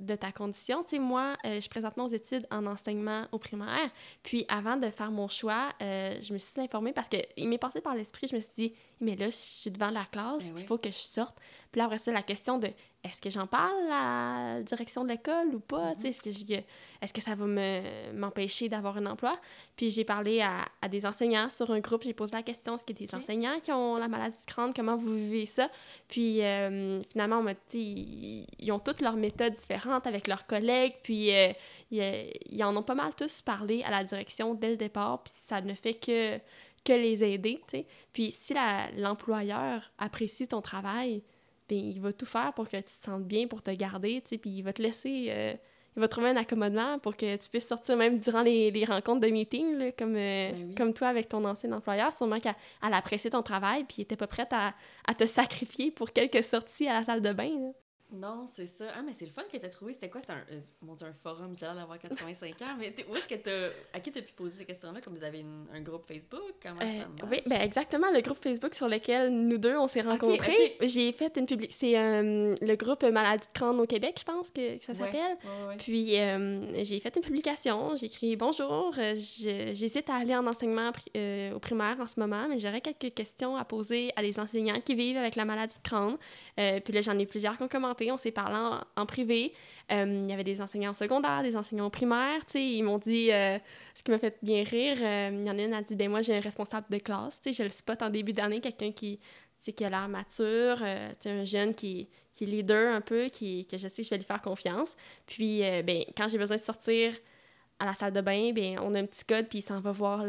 de ta condition. Tu sais, moi, euh, je suis présentement aux études en enseignement au primaire. Puis avant de faire mon choix, euh, je me suis informée parce qu'il m'est passé par l'esprit, je me suis dit, mais là, je suis devant la classe, Ben il oui. faut que je sorte. Puis là, après ça, la question de est-ce que j'en parle à la direction de l'école ou pas? Mhm. Est-ce que, ça va me, m'empêcher d'avoir un emploi? Puis j'ai parlé à, à des enseignants sur un groupe, j'ai posé la question, est-ce qu'il y a des enseignants qui ont la maladie de Crohn, comment vous vivez ça? Puis euh, finalement, on m'a dit, ils, ils ont toutes leurs méthodes différentes avec leurs collègues, puis euh, ils, ils en ont pas mal tous parlé à la direction dès le départ, puis ça ne fait que, que les aider. Puis si l'employeur apprécie ton travail, ben il va tout faire pour que tu te sentes bien, pour te garder, tu sais, puis il va te laisser... euh, il va trouver un accommodement pour que tu puisses sortir même durant les, les rencontres de meeting, là, comme, euh, Ben oui. comme toi avec ton ancien employeur. Sûrement qu'elle elle appréciait ton travail puis elle était pas prête à, à te sacrifier pour quelques sorties à la salle de bain. là. Non, c'est ça. Ah, mais c'est le fun que tu as trouvé. C'était quoi? C'était un, euh, mon Dieu, un forum, j'ai d'avoir 85 ans. Mais où est-ce que tu À qui tu as pu poser ces questions-là? Comme vous avez un groupe Facebook? Comment ça Euh, marche? oui, ben exactement, le groupe Facebook sur lequel nous deux, on s'est rencontrés. J'ai fait une publication. C'est euh, le groupe Maladie de crâne au Québec, je pense que, que ça s'appelle. ouais, ouais. Puis j'ai fait une publication, j'ai écrit Bonjour, j'hésite à aller en enseignement au primaire en ce moment, mais j'aurais quelques questions à poser à des enseignants qui vivent avec la maladie de Crohn. Euh, puis là, j'en ai plusieurs qui ont commenté, on s'est parlé en, privé. Euh, il y avait des enseignants secondaires, des enseignants primaires, tu sais, ils m'ont dit, euh, ce qui m'a fait bien rire, il y en a une a dit, ben moi j'ai un responsable de classe, tu sais, je le spot en début d'année, quelqu'un qui, qui a l'air mature, un jeune qui, qui est leader un peu, qui, que je sais que je vais lui faire confiance. Puis, ben, quand j'ai besoin de sortir à la salle de bain, ben, on a un petit code, puis il s'en va voir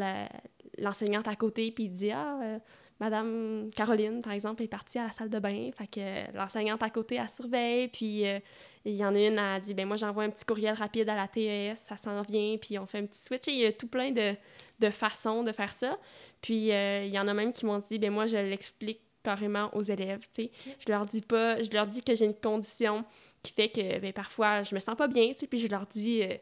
l'enseignante à côté, puis il dit Ah, Madame Caroline, par exemple, est partie à la salle de bain. Fait que euh, l'enseignante à côté, elle surveille, puis euh, il y en a une, elle a dit Ben, moi, j'envoie un petit courriel rapide à la TES, ça s'en vient, puis on fait un petit switch. Et il y a tout plein de, de façons de faire ça. Puis, euh, il y en a même qui m'ont dit Ben, moi, je l'explique carrément aux élèves, tu sais. Je leur dis pas, je leur dis que j'ai une condition qui fait que ben, parfois je me sens pas bien, tu sais, puis je leur dis euh,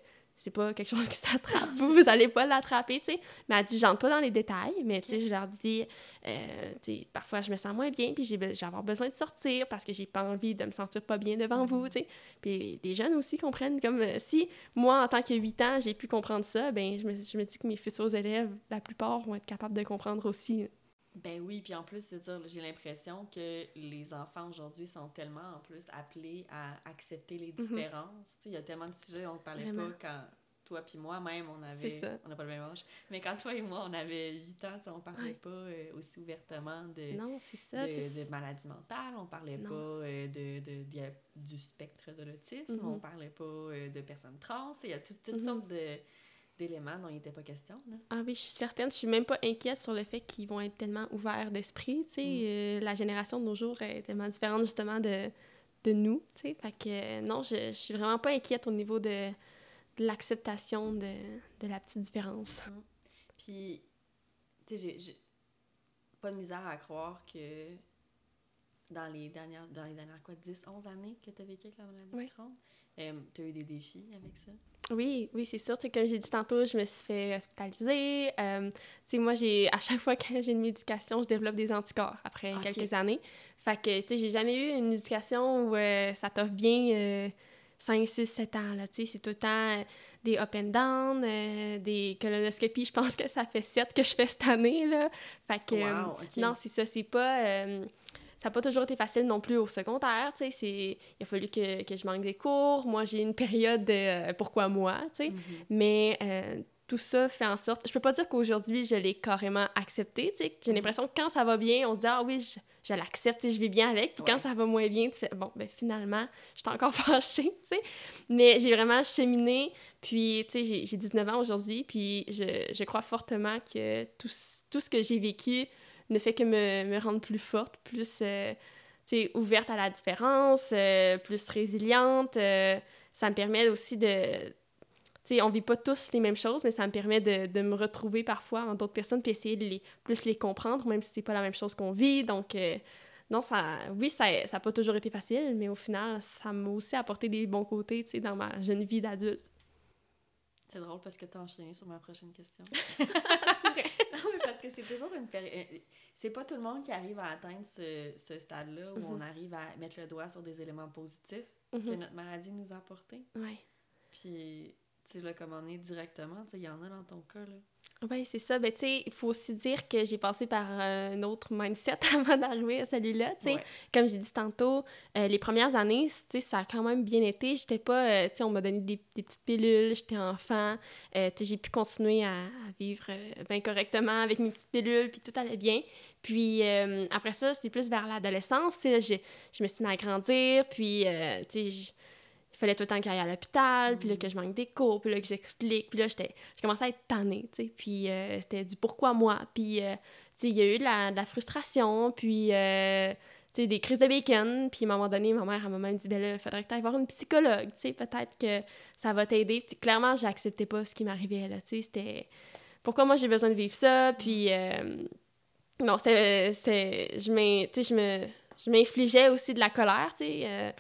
c'est pas quelque chose qui s'attrape, vous, vous allez pas l'attraper, tu sais. Mais elle dit j'entre pas dans les détails, mais tu sais, je leur dis euh, tu sais, parfois je me sens moins bien, puis je vais avoir besoin de sortir parce que j'ai pas envie de me sentir pas bien devant vous, tu sais. Puis les jeunes aussi comprennent comme euh, si moi en tant que 8 ans, j'ai pu comprendre ça, ben je me, je me dis que mes futurs élèves, la plupart vont être capables de comprendre aussi. Ben oui, puis en plus, j'ai l'impression que les enfants aujourd'hui sont tellement en plus appelés à accepter les différences. Tu sais, il y a tellement de sujets on ne parlait Mhm. Vraiment. pas quand toi puis moi même on avait on n'a pas le même âge, mais quand toi et moi on avait 8 ans, on parlait Ouais. pas euh, aussi ouvertement de Non, ça, de, de maladie mentale, on parlait Non. pas euh, de, de- de- du spectre de l'autisme, Mhm. on parlait pas euh, de personnes trans, il y a tout- toutes Mhm. sortes de d'éléments dont il n'était pas question. Là. Ah oui, je suis certaine. Je suis même pas inquiète sur le fait qu'ils vont être tellement ouverts d'esprit. Mm. Euh, la génération de nos jours est tellement différente justement de, de nous. Tu sais, fait que euh, non, je, je suis vraiment pas inquiète au niveau de, de l'acceptation de, de la petite différence. Puis, tu sais, j'ai- pas de misère à croire que dans les dernières, dans les dernières quoi, 10, 11 années que tu as vécu avec la maladie Oui. de Crohn, tu as eu des défis avec ça? Oui, oui, c'est sûr. Tu sais, comme j'ai dit tantôt, je me suis fait hospitaliser. Euh, tu sais, moi, j'ai à chaque fois [laughs] que j'ai une médication, je développe des anticorps après Ok. quelques années. Fait que, tu sais, j'ai jamais eu une médication où euh, ça t'offre bien euh, 5, 6, 7 ans, là. Tu sais, c'est tout le temps euh, des up and down, euh, des colonoscopies. Je pense que ça fait 7 que je fais cette année, là. Fait que... Wow, non, c'est ça, c'est pas... ça n'a pas toujours été facile non plus au secondaire, tu sais, c'est... Il a fallu que, que je manque des cours. Moi, j'ai une période de euh, pourquoi moi, tu sais. Mhm. Mais euh, tout ça fait en sorte... Je peux pas dire qu'aujourd'hui, je l'ai carrément accepté, tu sais. J'ai Mhm. l'impression que quand ça va bien, on se dit « Ah oui, je, je l'accepte, tu sais, je vis bien avec. » Puis quand ça va moins bien, tu fais « Bon, ben finalement, je suis encore [laughs] fâchée, tu sais. » Mais j'ai vraiment cheminé, puis, tu sais, j'ai- j'ai 19 ans aujourd'hui, puis je, je crois fortement que tout, tout ce que j'ai vécu ne fait que me, me rendre plus forte, plus euh, ouverte à la différence, euh, plus résiliente. euh, ça me permet aussi de... Sais, on vit pas tous les mêmes choses, mais ça me permet de, de me retrouver parfois en d'autres personnes puis essayer de les, plus les comprendre, même si c'est pas la même chose qu'on vit. Donc, non, ça, oui, ça n'a pas toujours été facile, mais au final, ça m'a aussi apporté des bons côtés, tu sais, dans ma jeune vie d'adulte. C'est drôle parce que tu as enchaîné sur ma prochaine question. [laughs] [laughs] non, mais parce que c'est toujours une période. C'est pas tout le monde qui arrive à atteindre ce, ce stade-là où Mhm. on arrive à mettre le doigt sur des éléments positifs que Mhm. notre maladie nous a apportés. Ouais. Puis tu l'as commandé directement, tu sais, il y en a dans ton cas, là. Oui, c'est ça. Ben, tu sais, il faut aussi dire que j'ai passé par un autre mindset [laughs] avant d'arriver à celui-là, tu sais. Ouais. Comme j'ai dit tantôt, euh, les premières années, tu sais, ça a quand même bien été. J'étais pas, euh, tu sais, on m'a donné des, des petites pilules, j'étais enfant. Euh, tu sais, j'ai pu continuer à, à vivre euh, bien correctement avec mes petites pilules, puis tout allait bien. Puis euh, après ça, c'était plus vers l'adolescence, tu sais, je me suis mis à grandir, puis, euh, tu sais, j- il fallait tout le temps que j'aille à l'hôpital, puis là, Mhm. que je manque des cours, puis là, que j'explique, puis là, j'étais, je commençais à être tannée, tu sais, puis euh, c'était du pourquoi moi, puis, euh, tu sais, il y a eu de la, de la frustration, puis, euh, tu sais, des crises de bacon, puis à un moment donné, ma mère, elle m'a même dit, ben là, il faudrait que tu ailles voir une psychologue, tu sais, peut-être que ça va t'aider, puis clairement, j'acceptais pas ce qui m'arrivait, là, tu sais, c'était, pourquoi moi j'ai besoin de vivre ça, puis, euh, non, c'était, c'est, je me, m'infligeais aussi de la colère, tu sais,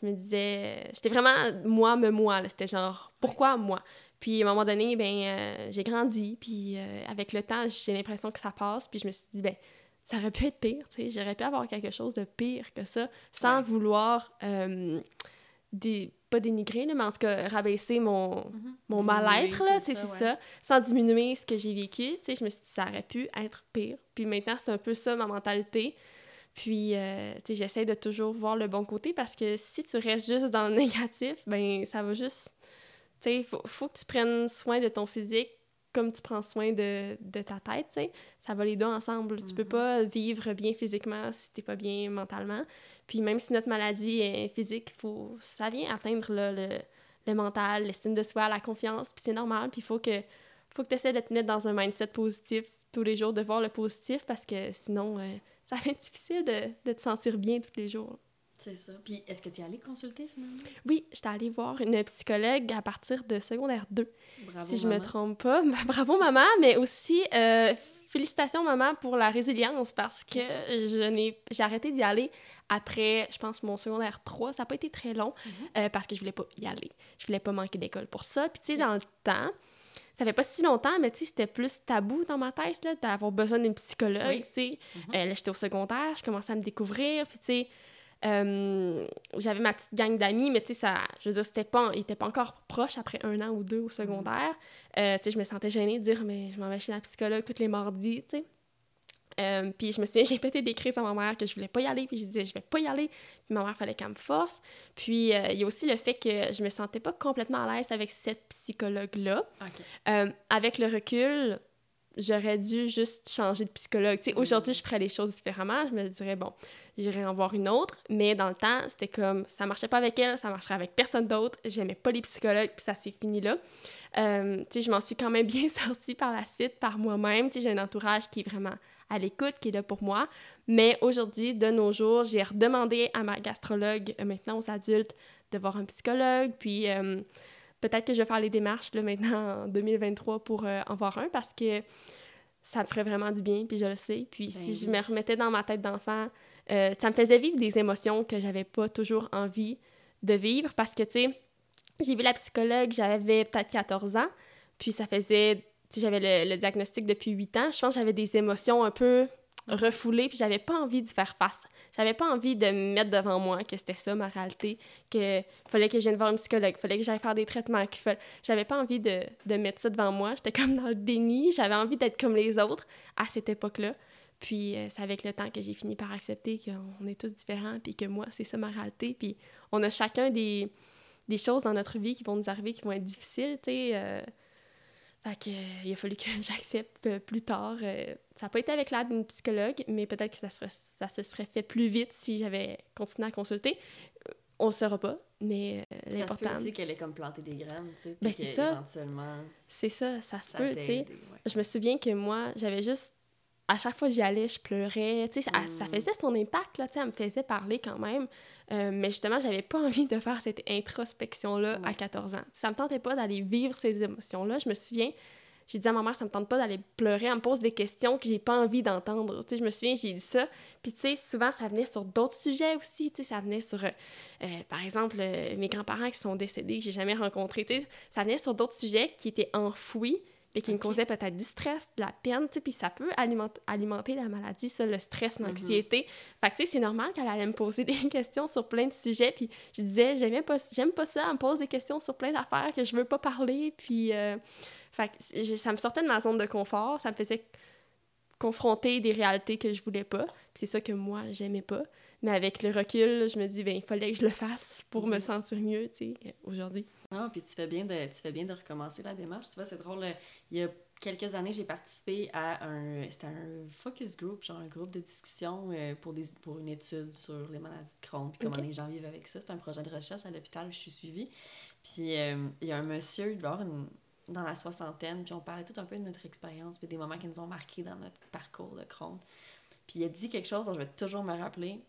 je me disais, j'étais vraiment moi, me moi, c'était genre, pourquoi moi? Puis à un moment donné, ben, euh, j'ai grandi, puis euh, avec le temps, j'ai l'impression que ça passe, puis je me suis dit, ben, ça aurait pu être pire, tu sais, j'aurais pu avoir quelque chose de pire que ça, sans vouloir, euh, des, pas dénigrer, mais en tout cas, rabaisser mon, mm-hmm. mon mal-être, là, c'est ça, sans diminuer ce que j'ai vécu, tu sais, je me suis dit, ça aurait pu être pire. Puis maintenant, c'est un peu ça, ma mentalité. Puis, tu sais, j'essaie de toujours voir le bon côté, parce que si tu restes juste dans le [laughs] négatif, ben, ça va juste il faut, faut, que tu prennes soin de ton physique comme tu prends soin de, de ta tête, tu sais. Ça va les deux ensemble. Tu peux mhm. pas vivre bien physiquement si t'es pas bien mentalement. Puis même si notre maladie est physique, faut, ça vient atteindre le, le mental, l'estime de soi, la confiance, puis c'est normal. Puis il faut que, faut que tu essaies de te mettre dans un mindset positif tous les jours, de voir le positif, parce que sinon, euh, ça va être difficile de, de te sentir bien tous les jours. C'est ça. Puis est-ce que tu es allée consulter finalement? Oui, j'étais allée voir une psychologue à partir de secondaire 2. Bravo, si je me trompe pas. [laughs] Bravo maman, mais aussi euh, félicitations maman pour la résilience parce que je n'ai j'ai arrêté d'y aller après, je pense, mon secondaire 3. Ça n'a pas été très long mhm. euh, parce que je voulais pas y aller. Je voulais pas manquer d'école pour ça. Puis tu sais, dans le temps, ça fait pas si longtemps, mais tu sais, c'était plus tabou dans ma tête, là, d'avoir besoin d'une psychologue, tu sais. Mhm. Euh, là, j'étais au secondaire, je commençais à me découvrir, puis tu sais, euh, j'avais ma petite gang d'amis, mais tu sais, ça, je veux dire, c'était pas, ils étaient pas encore proches après un an ou deux au secondaire. Euh, tu sais, je me sentais gênée de dire, mais je m'en vais chez la psychologue tous les mardis, tu sais. Euh, puis je me souviens, [laughs] j'ai pété des crises à ma mère que je voulais pas y aller, puis je disais, je vais pas y aller. Puis ma mère fallait qu'elle me force. Puis il y a aussi le fait que je me sentais pas complètement à l'aise avec cette psychologue-là. avec le recul, j'aurais dû juste changer de psychologue. Aujourd'hui, je ferais les choses différemment. Je me dirais, bon, j'irais en voir une autre. Mais dans le temps, c'était comme, ça marchait pas avec elle, ça marcherait avec personne d'autre. J'aimais pas les psychologues, puis ça s'est fini là. Euh, je m'en suis quand même [laughs] bien sortie par la suite, par moi-même. J'ai un entourage qui est vraiment à l'écoute, qui est là pour moi. Mais aujourd'hui, de nos jours, j'ai redemandé à ma gastrologue, euh, maintenant aux adultes, de voir un psychologue. Puis euh, peut-être que je vais faire les démarches là, maintenant en 2023 pour en voir un parce que ça me ferait vraiment du bien, puis je le sais. Puis ben si je me remettais dans ma tête d'enfant, euh, ça me faisait vivre des émotions que j'avais pas toujours envie de vivre parce que, tu sais, j'ai vu la psychologue, j'avais peut-être 14 ans, puis ça faisait, j'avais le, diagnostic depuis 8 ans. Je pense que j'avais des émotions un peu refoulées, puis j'avais pas envie d'y faire face. J'avais pas envie de me mettre devant moi que c'était ça ma réalité, que fallait que je vienne voir un psychologue, fallait que j'aille faire des traitements, qu'il fallait... j'avais pas envie de, de mettre ça devant moi. J'étais comme dans le déni, j'avais envie d'être comme les autres à cette époque-là. Puis euh, c'est avec le temps que j'ai fini par accepter qu'on est tous différents, puis que moi, c'est ça ma réalité. Puis on a chacun des, des, choses dans notre vie qui vont nous arriver, qui vont être difficiles, tu sais. Euh. Fait que, euh, il a fallu que [laughs] j'accepte plus tard. ça n'a pas été avec l'aide d'une psychologue, mais peut-être que ça, serait, ça se serait fait plus vite si j'avais continué à consulter. On le saura pas, mais l'important... Ça se peut aussi qu'elle ait comme planté des graines, tu sais, ben, c'est ça. éventuellement... C'est ça, ça se peut, tu sais. Je me souviens que moi, j'avais juste à chaque fois que j'y allais, je pleurais. Tu sais, ça, ça, mm. faisait son impact, là, tu sais, elle me faisait parler quand même. Euh, mais justement, j'avais pas [laughs] envie de faire cette introspection-là à 14 ans. Ça me tentait pas d'aller vivre ces émotions-là. Je me souviens, j'ai dit à ma mère, ça me tente pas d'aller pleurer. Elle me pose des questions que j'ai pas envie d'entendre. Tu sais, je me souviens, j'ai dit ça. Puis, tu sais, souvent, ça venait sur d'autres sujets aussi. Tu sais, ça venait sur, euh, euh, par exemple, mes grands-parents qui sont décédés, que j'ai jamais rencontrés. Tu sais, ça venait sur d'autres sujets qui étaient enfouis et qui me causait peut-être du stress, de la peine, tu sais, puis ça peut alimenter, alimenter la maladie, ça, le stress, mhm. l'anxiété. Fait que, tu sais, c'est normal qu'elle allait me poser [laughs] des questions sur plein de sujets, puis je disais, j'aime pas, j'aime pas ça, elle me pose des questions sur plein d'affaires que je veux pas parler, puis... Euh, fait que ça me sortait de ma zone de confort, ça me faisait confronter des réalités que je voulais pas, puis c'est ça que moi, j'aimais pas. Mais avec le recul, je me dis, ben, il fallait que je le fasse pour me mhm. sentir mieux, tu sais, aujourd'hui. Non, puis tu fais bien de, tu fais bien de recommencer la démarche. Tu vois, c'est drôle. Euh, il y a quelques années, j'ai participé à un, c'était un focus group, genre un groupe de discussion euh, pour, des, pour une étude sur les maladies de Crohn, puis comment les gens vivent avec ça. C'est un projet de recherche à l'hôpital où je suis suivie. Puis euh, il y a un monsieur, il doit une, dans la soixantaine, puis on parlait tout un peu de notre expérience, puis des moments qui nous ont marqués dans notre parcours de Crohn. Puis il a dit quelque chose dont je vais toujours me rappeler.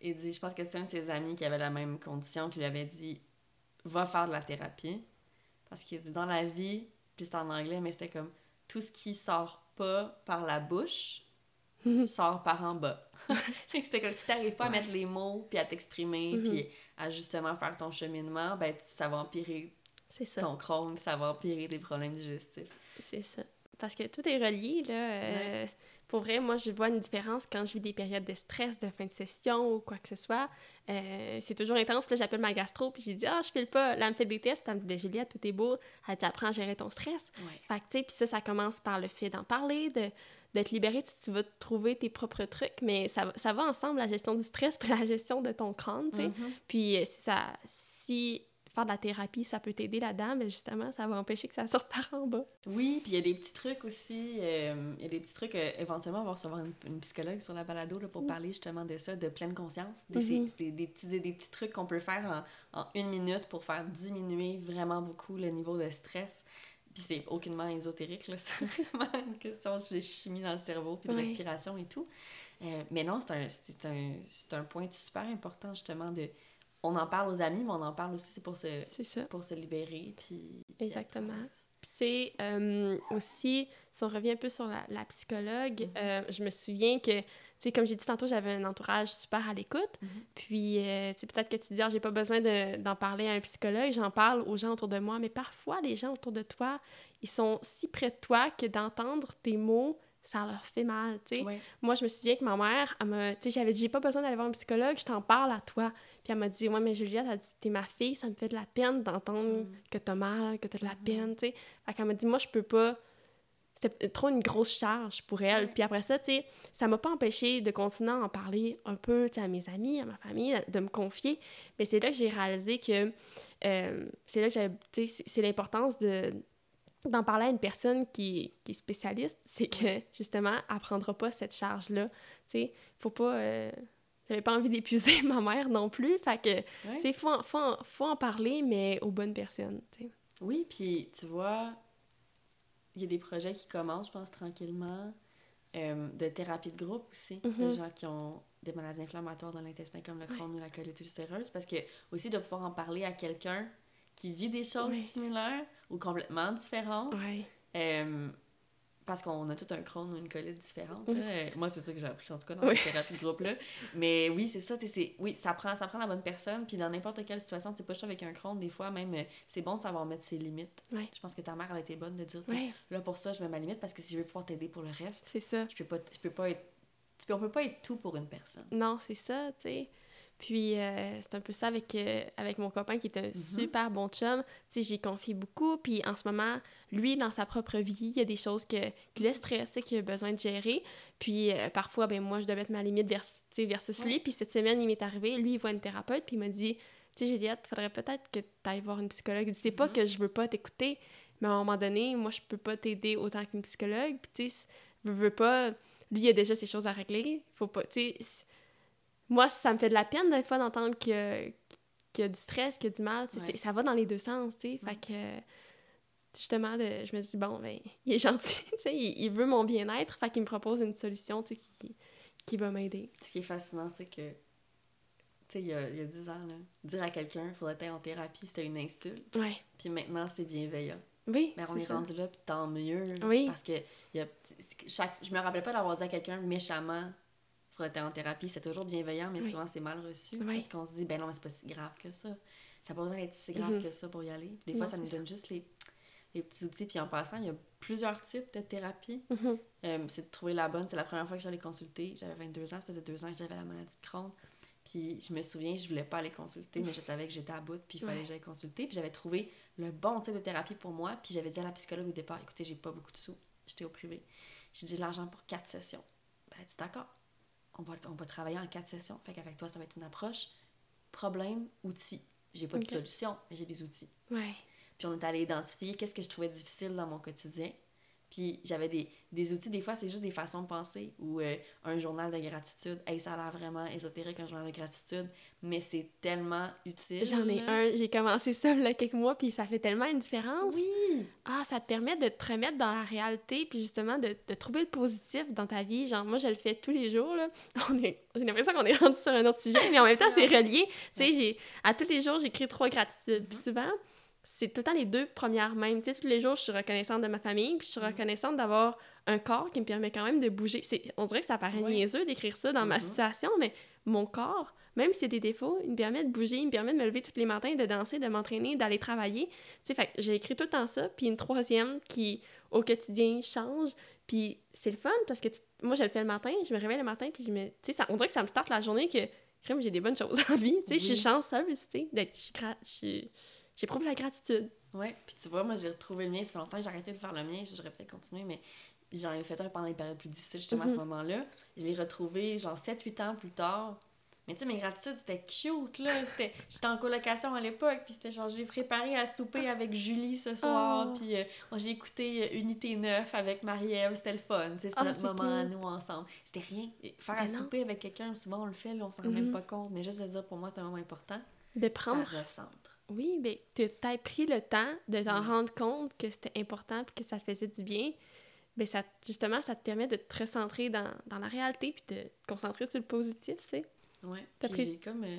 Il dit, je pense que c'est un de ses amis qui avait la même condition, qui lui avait dit va faire de la thérapie. Parce qu'il dit dans la vie, puis c'est en anglais, mais c'était comme tout ce qui sort pas par la bouche [laughs] sort par en bas. [laughs] c'était comme si t'arrives pas à mettre les mots, puis à t'exprimer, Mhm. puis à justement faire ton cheminement, ben ça va empirer ça. ton puis ça va empirer des problèmes digestifs. C'est ça. Parce que tout est relié, là. euh, Pour vrai, moi, je vois une différence quand je vis des périodes de stress, de fin de session ou quoi que ce soit. Euh, c'est toujours intense. Puis là, j'appelle ma gastro, puis j'ai dit « Ah, je file pas. » Là, elle me fait des tests, puis elle me dit « Ben, Juliette, tout est beau. » Elle dit « Apprends à gérer ton stress. Ouais. » Fait que, tu sais, puis ça, ça commence par le fait d'en parler, de d'être libéré, tu, tu vas trouver tes propres trucs, mais ça, va- ça va ensemble, la gestion du stress [laughs] puis la gestion de ton crâne, tu sais. Mhm. Puis euh, si, ça, si faire de la thérapie, ça peut t'aider là-dedans, mais justement, ça va empêcher que ça sorte par en bas. Oui, puis il y a des petits trucs aussi. euh, Il y a des petits trucs. euh, éventuellement, on va recevoir une, une psychologue sur la balado là, pour parler justement de ça, de pleine conscience. Mhm. des, des petits, des petits trucs qu'on peut faire en, en une minute pour faire diminuer vraiment beaucoup le niveau de stress. Puis c'est aucunement ésotérique, là. [laughs] C'est vraiment une question de chimie dans le cerveau, puis de respiration et tout. Euh, mais non, c'est un, un, c'est un point super important, justement, de... On en parle aux amis, mais on en parle aussi c'est pour se, ça. pour se libérer, puis... Exactement. Puis, tu sais, euh, aussi, si on revient un peu sur la, la psychologue, Mhm. euh, je me souviens que, tu sais, comme j'ai dit tantôt, j'avais un entourage super à l'écoute. Mhm. Puis, euh, tu sais, peut-être que tu dis, ah, j'ai pas besoin de- d'en parler à un psychologue, j'en parle aux gens autour de moi. Mais parfois, les gens autour de toi, ils sont si près de toi que d'entendre tes mots, ça leur fait mal, tu sais. Ouais. Moi, je me souviens que ma mère, elle m'a, tu sais, j'avais dit, j'ai pas besoin d'aller voir un psychologue, je t'en parle à toi. Puis elle m'a dit, ouais, mais Juliette, elle dit, t'es ma fille, ça me fait de la peine d'entendre Mm. que t'as mal, que t'as de la Mhm. peine, tu sais. Fait qu'elle m'a dit, moi, je peux pas. C'était trop une grosse charge pour elle. Ouais. Puis après ça, tu sais, ça m'a pas empêché de continuer à en parler un peu, tu sais, à mes amis, à ma famille, de me confier. Mais c'est là que j'ai réalisé que. euh, c'est là que j'avais. Tu sais, c'est l'importance de d'en parler à une personne qui, qui est spécialiste, c'est que justement, elle prendra pas cette charge-là. Tu sais, faut pas. euh, J'avais pas envie d'épuiser [laughs] ma mère non plus. Fait que, Ouais. tu sais, faut, en- faut, en- faut en parler, mais aux bonnes personnes, tu sais. Oui, puis tu vois, il y a des projets qui commencent, je pense, tranquillement, euh, de thérapie de groupe aussi, de Mhm. gens qui ont des maladies inflammatoires dans l'intestin comme le Ouais. Crohn ou la colite ulcéreuse, parce que aussi de pouvoir en parler à quelqu'un qui vit des choses similaires ou complètement différentes, Ouais. euh, parce qu'on a tout un Crohn ou une colite différente. Là. Euh, Moi, c'est ça que j'ai appris, en tout cas, dans Oui. la thérapie de groupe-là. Mais oui, c'est ça, c'est- oui, ça prend, ça prend la bonne personne, puis dans n'importe quelle situation, tu pas juste avec un Crohn, des fois, même, euh, c'est bon de savoir mettre ses limites. Ouais. Je pense que ta mère, elle a été bonne de dire, Ouais, là, pour ça, je mets ma limite, parce que si je veux pouvoir t'aider pour le reste, c'est ça. je peux pas, je peux pas être, on peut pas être tout pour une personne. Non, c'est ça, tu sais. Puis euh, c'est un peu ça avec, euh, avec mon copain qui est un super bon chum. Tu sais, j'y confie beaucoup. Puis en ce moment, lui, dans sa propre vie, il y a des choses que, qui le stressent, qu'il a besoin de gérer. Puis euh, parfois, ben moi, je dois mettre ma limite vers, versus lui. Ouais. Puis cette semaine, il m'est arrivé, lui, il voit une thérapeute, puis il m'a dit Tu sais, Juliette, faudrait peut-être que tu ailles voir une psychologue. Il dit C'est pas Mhm. que je veux pas t'écouter, mais à un moment donné, moi, je peux pas t'aider autant qu'une psychologue. Puis tu sais, veux, veux pas. Lui, il a déjà ses choses à régler. Faut pas. Tu sais, moi, ça me fait de la peine des fois d'entendre qu'il y, a- qu'il y a du stress, qu'il y a du mal. Ouais. Ça va dans les deux sens, tu sais. Fait que, justement, de, je me dis, bon, ben, [laughs] il est gentil, tu sais, il, il veut mon bien-être. Fait qu'il me propose une solution, tu sais, qui, qui va m'aider. Ce qui est fascinant, c'est que, tu sais, il y a, il y a 10 ans, là, dire à quelqu'un, faudrait être en thérapie, c'était une insulte. Ouais. Puis maintenant, c'est bienveillant. Oui, Mais on c'est est rendu là, puis tant mieux. Oui. Parce que il y a, c'est que chaque, je me rappelle pas d'avoir dit à quelqu'un méchamment, faudrait être en thérapie. C'est toujours bienveillant, mais Oui. souvent c'est mal reçu. Oui. Parce qu'on se dit, ben non, mais c'est pas si grave que ça. Ça n'a pas besoin d'être si grave Mhm. que ça pour y aller. Des fois, Non, ça nous donne juste les, les petits outils. Puis en passant, il y a plusieurs types de thérapie. Mhm. Euh, c'est de trouver la bonne. C'est la première fois que j'allais consulter. J'avais 22 ans, ça faisait deux ans que j'avais la maladie de Crohn. Puis je me souviens, je voulais pas aller consulter, mais je savais que j'étais à bout, puis il fallait Ouais. que j'aille consulter. Puis j'avais trouvé le bon type de thérapie pour moi. Puis j'avais dit à la psychologue au départ, écoutez, j'ai pas beaucoup de sous. J'étais au privé. J'ai dit l'argent pour quatre sessions. Ben, elle dit d'accord. On va, on va travailler en quatre sessions. Fait qu'avec toi, ça va être une approche problème, outils. J'ai pas de solution, mais j'ai des outils. Ouais. Puis on est allé identifier qu'est-ce que je trouvais difficile dans mon quotidien. Puis j'avais des, des outils, des fois, c'est juste des façons de penser ou euh, un journal de gratitude. Hey, ça a l'air vraiment ésotérique, un journal de gratitude, mais c'est tellement utile. J'en ai un, j'ai commencé ça il y a quelques mois, puis ça fait tellement une différence. Oui! Ah, ça te permet de te remettre dans la réalité, puis justement de, de trouver le positif dans ta vie. Genre, moi, je le fais tous les jours, là. [laughs] On est, j'ai l'impression qu'on est rendu sur un autre sujet, mais en même temps, c'est relié. Tu sais, j'ai, à tous les jours, j'écris trois gratitudes. Puis souvent, c'est tout le temps les deux premières mêmes. Tu sais, tous les jours, je suis reconnaissante de ma famille, puis je suis Mhm. reconnaissante d'avoir un corps qui me permet quand même de bouger. C'est, on dirait que ça paraît Ouais. niaiseux d'écrire ça dans ma Mhm. situation, mais mon corps, même s'il y a des défauts, il me permet de bouger, il me permet de me lever tous les matins, de danser, de m'entraîner, d'aller travailler. Tu sais, fait j'ai écrit tout le temps ça, puis une troisième qui, au quotidien, change. Puis c'est le fun parce que tu- moi, je le fais le matin, je me réveille le matin, puis je me... Tu sais, ça- on dirait que ça me starte la journée que, crème, j'ai des bonnes choses en vie. Tu sais, je suis chanceuse, tu sais, d'être... je suis- J'éprouve la gratitude. Ouais, puis tu vois, moi j'ai retrouvé le mien, ça fait longtemps que j'ai arrêté de faire le mien, j'aurais peut-être continué, mais j'en avais fait un pendant les périodes plus difficiles, justement à ce Mhm. moment-là. Je l'ai retrouvé genre 7-8 ans plus tard. Mais tu sais, mes gratitudes, c'était cute, là. [laughs] J'étais en colocation à l'époque, puis c'était genre, j'ai préparé à souper avec Julie ce soir, Oh. puis euh, moi, j'ai écouté euh, Unité 9 avec Marie-Ève, c'était le fun, tu sais, c'était Ah, notre moment à nous ensemble. C'était rien. Faire Ben à non. souper avec quelqu'un, souvent on le fait, là, on s'en rend même Mhm. pas compte, mais juste de dire pour moi, c'est un moment important, De prendre... ça recentre. Oui, mais tu t'as pris le temps de t'en Ouais. rendre compte que c'était important puis que ça faisait du bien. Ben ça, justement, ça te permet de te recentrer dans, dans la réalité puis de te concentrer sur le positif, tu sais. Ouais, puis pris- j'ai comme euh,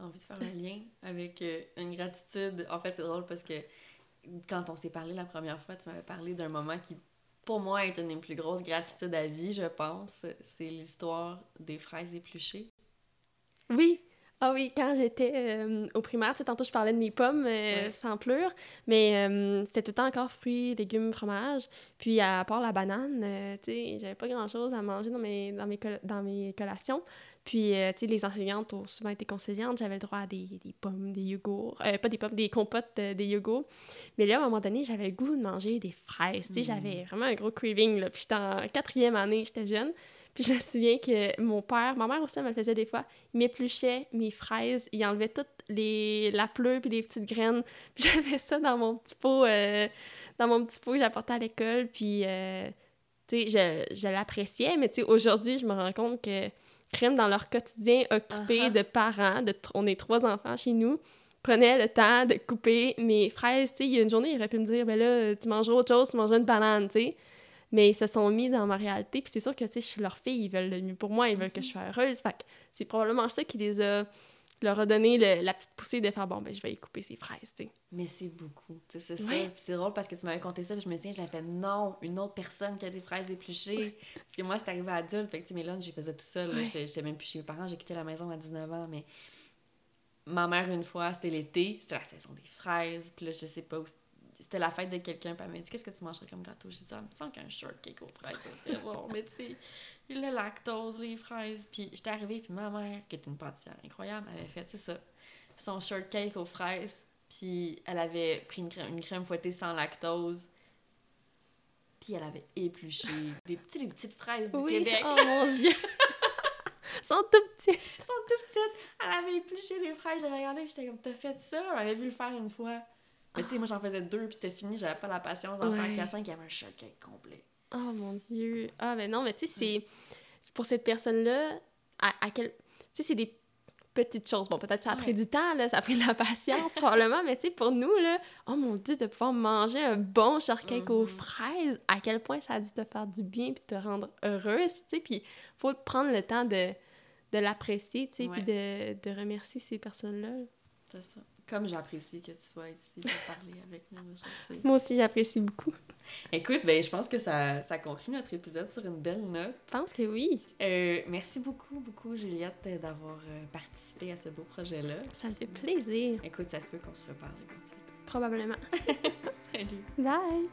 envie de faire un lien avec euh, une gratitude. En fait, c'est drôle parce que quand on s'est parlé la première fois, tu m'avais parlé d'un moment qui, pour moi, est une des plus grosses gratitudes à vie, je pense. C'est l'histoire des fraises épluchées. Oui! Ah oui, quand j'étais euh, au primaire, tu sais, tantôt je parlais de mes pommes euh, Ouais. sans plure, mais euh, c'était tout le temps encore fruits, légumes, fromage. Puis à part la banane, tu sais, j'avais pas grand-chose à manger dans mes, dans mes, col- dans mes collations. Puis, tu sais, les enseignantes ont souvent été conciliantes, j'avais le droit à des, des pommes, des yogourts, pas des pommes, des compotes, des yogourts. Mais là, à un moment donné, j'avais le goût de manger des fraises, tu sais, Mm. j'avais vraiment un gros craving, là. Puis j'étais en quatrième année, j'étais jeune. Puis je me souviens que mon père, ma mère aussi, elle me le faisait des fois, il m'épluchait mes fraises, il enlevait toute les, la pleure puis les petites graines. Puis [laughs] j'avais ça dans mon petit pot, euh, dans mon petit pot que j'apportais à l'école. Puis, euh, tu sais, je, je l'appréciais, mais tu sais, aujourd'hui, je me rends compte que crème dans leur quotidien occupé Uh-huh. de parents, de, on est trois enfants chez nous, prenaient le temps de couper mes fraises. Tu sais, il y a une journée, il aurait pu me dire, ben là, tu mangeras autre chose, tu mangeras une banane, tu sais. Mais ils se sont mis dans ma réalité. Puis c'est sûr que, tu sais, je suis leur fille, ils veulent le mieux pour moi, ils veulent que je sois heureuse. Fait que c'est probablement ça qui les a, leur a donné le- la petite poussée de faire, bon, ben je vais y couper ces fraises, tu sais. Mais c'est beaucoup. Tu sais, c'est Ouais. ça. C'est drôle parce que tu m'avais conté ça, puis je me souviens, j'avais fait non, une autre personne qui a des fraises épluchées. Parce que moi, c'est arrivé adulte. Fait que, tu sais, mes lunchs, j'y faisais tout seul. Ouais. J'étais j'étais même plus chez mes parents. J'ai quitté la maison à 19 ans. Mais ma mère, une fois, c'était l'été, c'était la saison des fraises. Puis là, je sais pas où. C'était la fête de quelqu'un, puis elle m'a dit Qu'est-ce que tu mangerais comme gâteau? J'ai dit Ah, me semble qu'un shortcake aux fraises, ça serait bon. Mais tu sais, le lactose, les fraises. Puis j'étais arrivée, puis ma mère, qui est une pâtissière incroyable, avait fait, c'est ça, son shortcake aux fraises. Puis elle avait pris une crème, une crème fouettée sans lactose. Puis elle avait épluché des, petits, les petites fraises du oui, Québec. oh mon Dieu! [laughs] Sont tout petits! Elles sont tout petites. Elle avait épluché les fraises. J'avais regardé j'étais comme, t'as fait ça? Elle avait vu le faire une fois. Mais tu sais, moi j'en faisais deux puis c'était fini. J'avais pas la patience d'en Ouais. faire 4-5. Il y avait un shortcake complet. Oh mon Dieu! Ah, ben non, mais tu sais, c'est c'est pour cette personne-là, à, à quel. Tu sais, c'est des petites choses. Bon, peut-être ça a pris Ouais. du temps, là, ça a pris de la patience, probablement, mais tu sais, pour nous, là, oh mon Dieu, de pouvoir manger un bon shortcake aux Mhm. fraises, à quel point ça a dû te faire du bien puis te rendre heureuse, tu sais, puis faut prendre le temps de, de l'apprécier, tu sais, puis de, de remercier ces personnes-là. C'est ça. Comme j'apprécie que tu sois ici pour parler avec nous aujourd'hui. Moi aussi, j'apprécie beaucoup. Écoute, ben, je pense que ça, ça conclut notre épisode sur une belle note. Je pense que oui. Euh, merci beaucoup, beaucoup, Juliette, d'avoir euh, participé à ce beau projet-là. Ça me fait plaisir. Écoute, ça se peut qu'on se reparle. Probablement. [laughs] Salut! Bye!